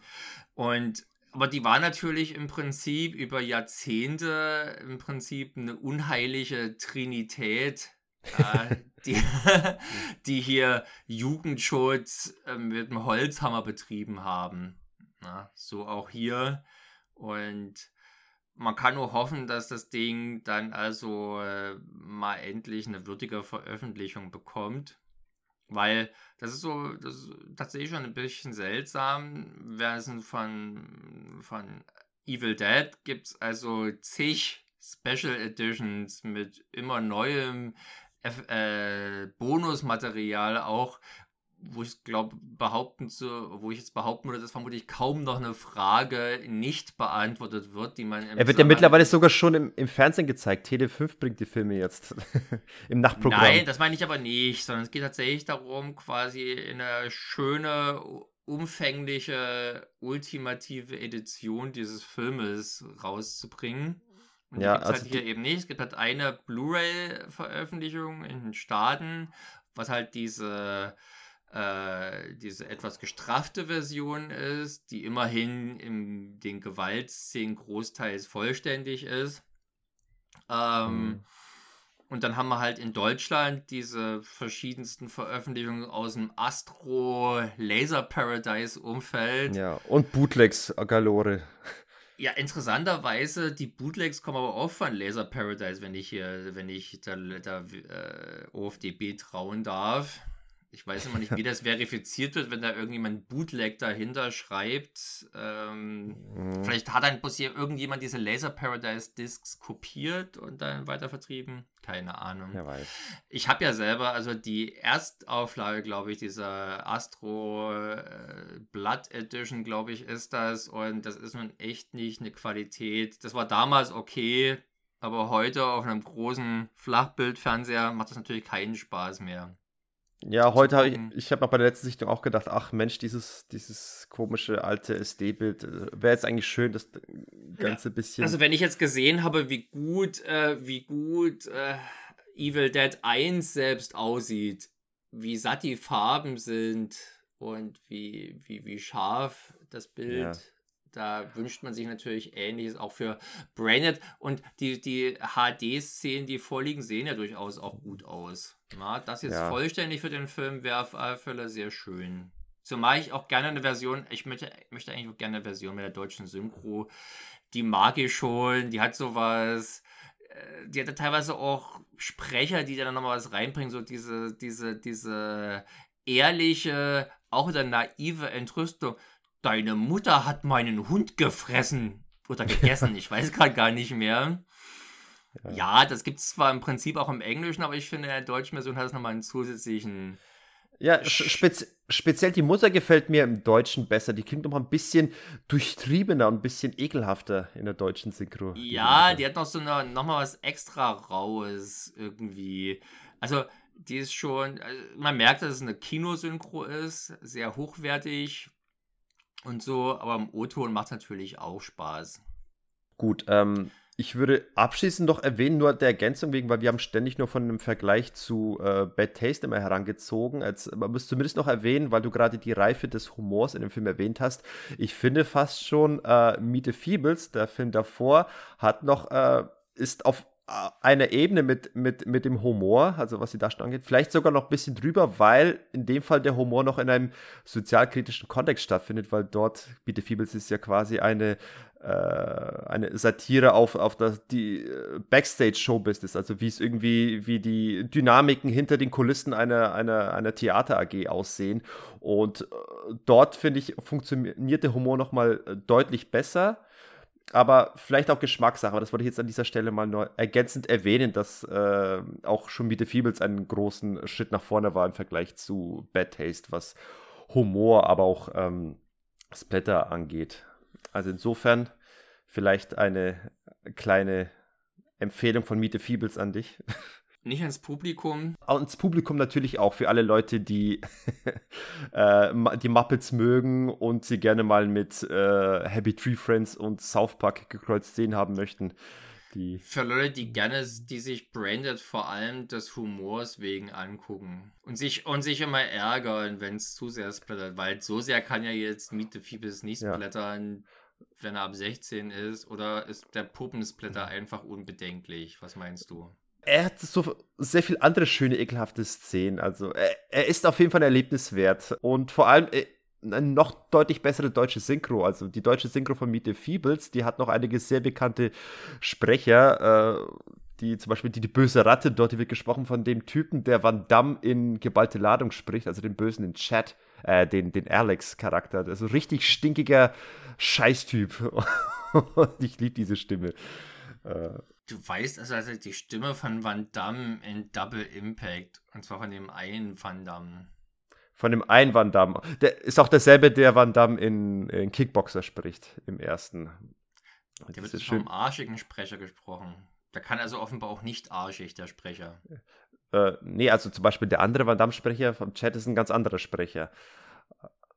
und aber die war natürlich im Prinzip über Jahrzehnte im Prinzip eine unheilige Trinität äh, die, [laughs] die hier Jugendschutz äh, mit dem Holzhammer betrieben haben. Na, so auch hier. Und man kann nur hoffen, dass das Ding dann also äh, mal endlich eine würdige Veröffentlichung bekommt. Weil das ist so, das ist tatsächlich schon ein bisschen seltsam. Während von, von Evil Dead gibt es also zig Special Editions mit immer neuem äh, Bonusmaterial auch, wo ich glaube behaupten zu, wo ich jetzt behaupten würde, dass vermutlich kaum noch eine Frage nicht beantwortet wird, die man. er wird ja mittlerweile sogar schon im, im Fernsehen gezeigt. Tele 5 bringt die Filme jetzt [laughs] im Nachtprogramm. Nein, das meine ich aber nicht, sondern es geht tatsächlich darum, quasi eine schöne, umfängliche, ultimative Edition dieses Filmes rauszubringen. Und ja, die gibt es halt hier eben nicht. Es gibt halt eine Blu-ray-Veröffentlichung in den Staaten, was halt diese, äh, diese etwas gestraffte Version ist, die immerhin in den Gewaltszenen großteils vollständig ist. Ähm, mhm. Und dann haben wir halt in Deutschland diese verschiedensten Veröffentlichungen aus dem Astro Laser Paradise Umfeld. Ja, und Bootlegs Galore. Ja, interessanterweise, die Bootlegs kommen aber auch von Laser Paradise, wenn ich hier, wenn ich der, der äh, OFDB trauen darf. Ich weiß immer nicht, wie das verifiziert wird, wenn da irgendjemand Bootleg dahinter schreibt. Ähm, mhm. Vielleicht hat dann bloß irgendjemand diese Laser Paradise Discs kopiert und dann weiter vertrieben. Keine Ahnung. Wer weiß. Ich habe ja selber, also die Erstauflage, glaube ich, dieser Astro äh, Blood Edition, glaube ich, ist das. Und das ist nun echt nicht eine Qualität. Das war damals okay, aber heute auf einem großen Flachbildfernseher macht das natürlich keinen Spaß mehr. Ja, heute habe ich, ich habe bei der letzten Sichtung auch gedacht, ach Mensch, dieses, dieses komische alte SD-Bild, äh, wäre jetzt eigentlich schön, das ganze ja. bisschen. Also wenn ich jetzt gesehen habe, wie gut, äh, wie gut äh, Evil Dead 1 selbst aussieht, wie satt die Farben sind und wie, wie, wie scharf das Bild da wünscht man sich natürlich Ähnliches auch für Brained. Und die, die HD-Szenen, die vorliegen, sehen ja durchaus auch gut aus. Na, das jetzt ja. vollständig für den Film wäre auf alle Fälle sehr schön. Zumal ich auch gerne eine Version, ich möchte, möchte eigentlich auch gerne eine Version mit der deutschen Synchro. Die mag ich schon, die hat sowas äh, die hatte teilweise auch Sprecher, die dann nochmal was reinbringen, so diese, diese, diese ehrliche, auch wieder naive Entrüstung. Deine Mutter hat meinen Hund gefressen oder [laughs] gegessen, ich weiß gerade gar nicht mehr. Ja. ja, das gibt es zwar im Prinzip auch im Englischen, aber ich finde, in der deutschen Version hat es nochmal einen zusätzlichen ja, spez speziell die Mutter gefällt mir im Deutschen besser. Die klingt noch ein bisschen durchtriebener und ein bisschen ekelhafter in der deutschen Synchro. Ja, die, die hat noch so eine, noch mal was extra Raues irgendwie. Also, die ist schon, also man merkt, dass es eine Kinosynchro ist, sehr hochwertig und so, aber im O-Ton macht es natürlich auch Spaß. Gut, ähm, ich würde abschließend noch erwähnen, nur der Ergänzung wegen, weil wir haben ständig nur von einem Vergleich zu äh, Bad Taste immer herangezogen. Als, man muss zumindest noch erwähnen, weil du gerade die Reife des Humors in dem Film erwähnt hast. Ich finde fast schon äh, Meet Feebles, der Film davor, hat noch, äh, ist auf einer Ebene mit, mit, mit dem Humor, also was die Darstellung angeht, vielleicht sogar noch ein bisschen drüber, weil in dem Fall der Humor noch in einem sozialkritischen Kontext stattfindet, weil dort, Meet the Feebles ist ja quasi eine äh, eine Satire auf, auf das, die äh, Backstage-Show-Business, also wie es irgendwie, wie die Dynamiken hinter den Kulissen einer, einer, einer Theater-AG aussehen. Und äh, dort, finde ich, funktioniert der Humor nochmal deutlich besser. Aber vielleicht auch Geschmackssache, das wollte ich jetzt an dieser Stelle mal nur ergänzend erwähnen, dass äh, auch schon Meet the Feebles einen großen Schritt nach vorne war im Vergleich zu Bad Taste, was Humor, aber auch ähm, Splatter angeht. Also insofern vielleicht eine kleine Empfehlung von Miete Feebles an dich. [laughs] Nicht ans Publikum. Ans Publikum natürlich auch für alle Leute, die [laughs] äh, die Muppets mögen und sie gerne mal mit äh, Happy Tree Friends und South Park gekreuzt sehen haben möchten. Die für Leute, die gerne, die sich Branded vor allem des Humors wegen angucken und sich, und sich immer ärgern, wenn es zu sehr splattert, weil so sehr kann ja jetzt Meet the Feebles nicht ja. splattern wenn er ab 16 ist? Oder ist der Puppensplitter einfach unbedenklich? Was meinst du? Er hat so sehr viel andere schöne, ekelhafte Szenen. Also er, er ist auf jeden Fall ein Erlebnis wert. Und vor allem äh, eine noch deutlich bessere deutsche Synchro. Also die deutsche Synchro von Meet the Feebles, die hat noch einige sehr bekannte Sprecher. Äh, die zum Beispiel die, die böse Ratte, dort wird gesprochen von dem Typen, der Van Damme in geballte Ladung spricht, also den Bösen in Chat äh, den, den Alex-Charakter. Also richtig stinkiger Scheißtyp. [laughs] Und ich liebe diese Stimme. Äh, du weißt also, also die Stimme von Van Damme in Double Impact. Und zwar von dem einen Van Damme. Von dem einen Van Damme. Der ist auch derselbe, der Van Damme in, in Kickboxer spricht, im ersten. Der wird vom arschigen Sprecher gesprochen. Der kann also offenbar auch nicht arschig, der Sprecher. Äh, nee, also zum Beispiel der andere Van Damme-Sprecher vom Chat ist ein ganz anderer Sprecher.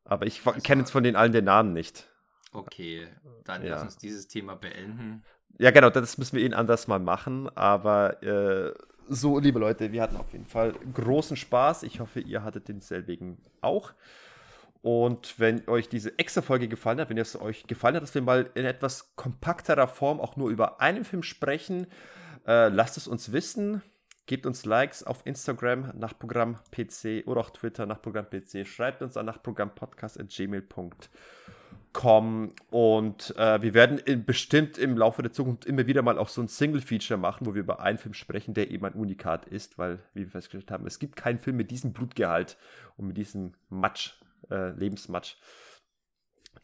Aber ich also, kenne jetzt von den allen den Namen nicht. Okay, dann ja. lass uns dieses Thema beenden. Ja, genau, das müssen wir ihn anders mal machen. Aber äh, so, liebe Leute, wir hatten auf jeden Fall großen Spaß. Ich hoffe, ihr hattet denselbigen auch. Und wenn euch diese extra Folge gefallen hat, wenn es euch gefallen hat, dass wir mal in etwas kompakterer Form auch nur über einen Film sprechen, äh, lasst es uns wissen. Gebt uns Likes auf Instagram, Nachtprogramm PC oder auch Twitter, Nachtprogramm PC. Schreibt uns an nachtprogrammpodcast.gmail.com und äh, wir werden in, bestimmt im Laufe der Zukunft immer wieder mal auch so ein Single-Feature machen, wo wir über einen Film sprechen, der eben ein Unikat ist, weil, wie wir festgestellt haben, es gibt keinen Film mit diesem Blutgehalt und mit diesem Matsch, äh, Lebensmatsch,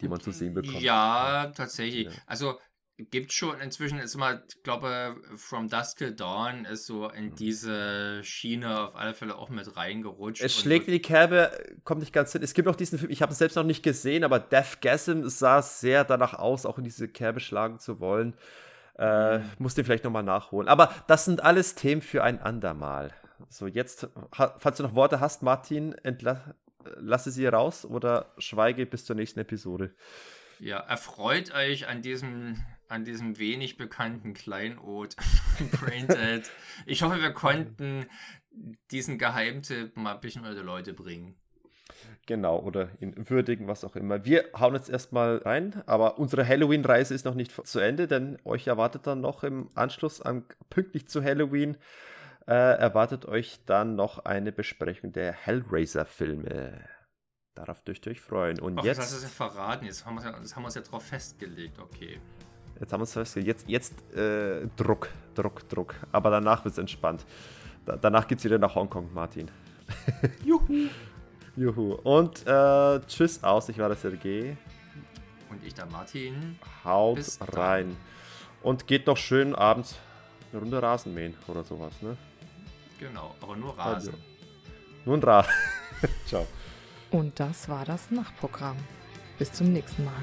die man zu sehen bekommt. Ja, tatsächlich. Ja. Also gibt schon inzwischen, ist mal, ich glaube, From Dusk Till Dawn ist so in mhm. diese Schiene auf alle Fälle auch mit reingerutscht. Es schlägt in die Kerbe, kommt nicht ganz hin. Es gibt auch diesen Film, ich habe es selbst noch nicht gesehen, aber Death Gasm sah sehr danach aus, auch in diese Kerbe schlagen zu wollen. Äh, mhm. Muss den vielleicht nochmal nachholen. Aber das sind alles Themen für ein andermal. So, jetzt, falls du noch Worte hast, Martin, lasse sie raus oder schweige bis zur nächsten Episode. Ja, erfreut euch an diesem an diesem wenig bekannten Kleinod [laughs] Braindead. Ich hoffe, wir konnten diesen Geheimtipp mal ein bisschen unter die Leute bringen. Genau, oder in würdigen, was auch immer. Wir hauen jetzt erstmal rein, aber unsere Halloween-Reise ist noch nicht zu Ende, denn euch erwartet dann noch im Anschluss an, pünktlich zu Halloween äh, erwartet euch dann noch eine Besprechung der Hellraiser-Filme. Darauf dürft ihr euch freuen. Und Och, jetzt. Das hast du ja verraten. Jetzt haben wir es ja, ja drauf festgelegt. Okay. Jetzt haben wir es festgelegt. Jetzt, jetzt äh, Druck, Druck, Druck. Aber danach wird es entspannt. Da, danach geht es wieder nach Hongkong, Martin. [laughs] Juhu. Juhu. Und äh, tschüss aus. Ich war der Sergej. Und ich der Martin. Haut rein. Und geht noch schön abends eine Runde Rasen mähen oder sowas, ne? Genau, aber nur Rasen. Also, nur ein Rasen. [laughs] Ciao. Und das war das Nachtprogramm. Bis zum nächsten Mal.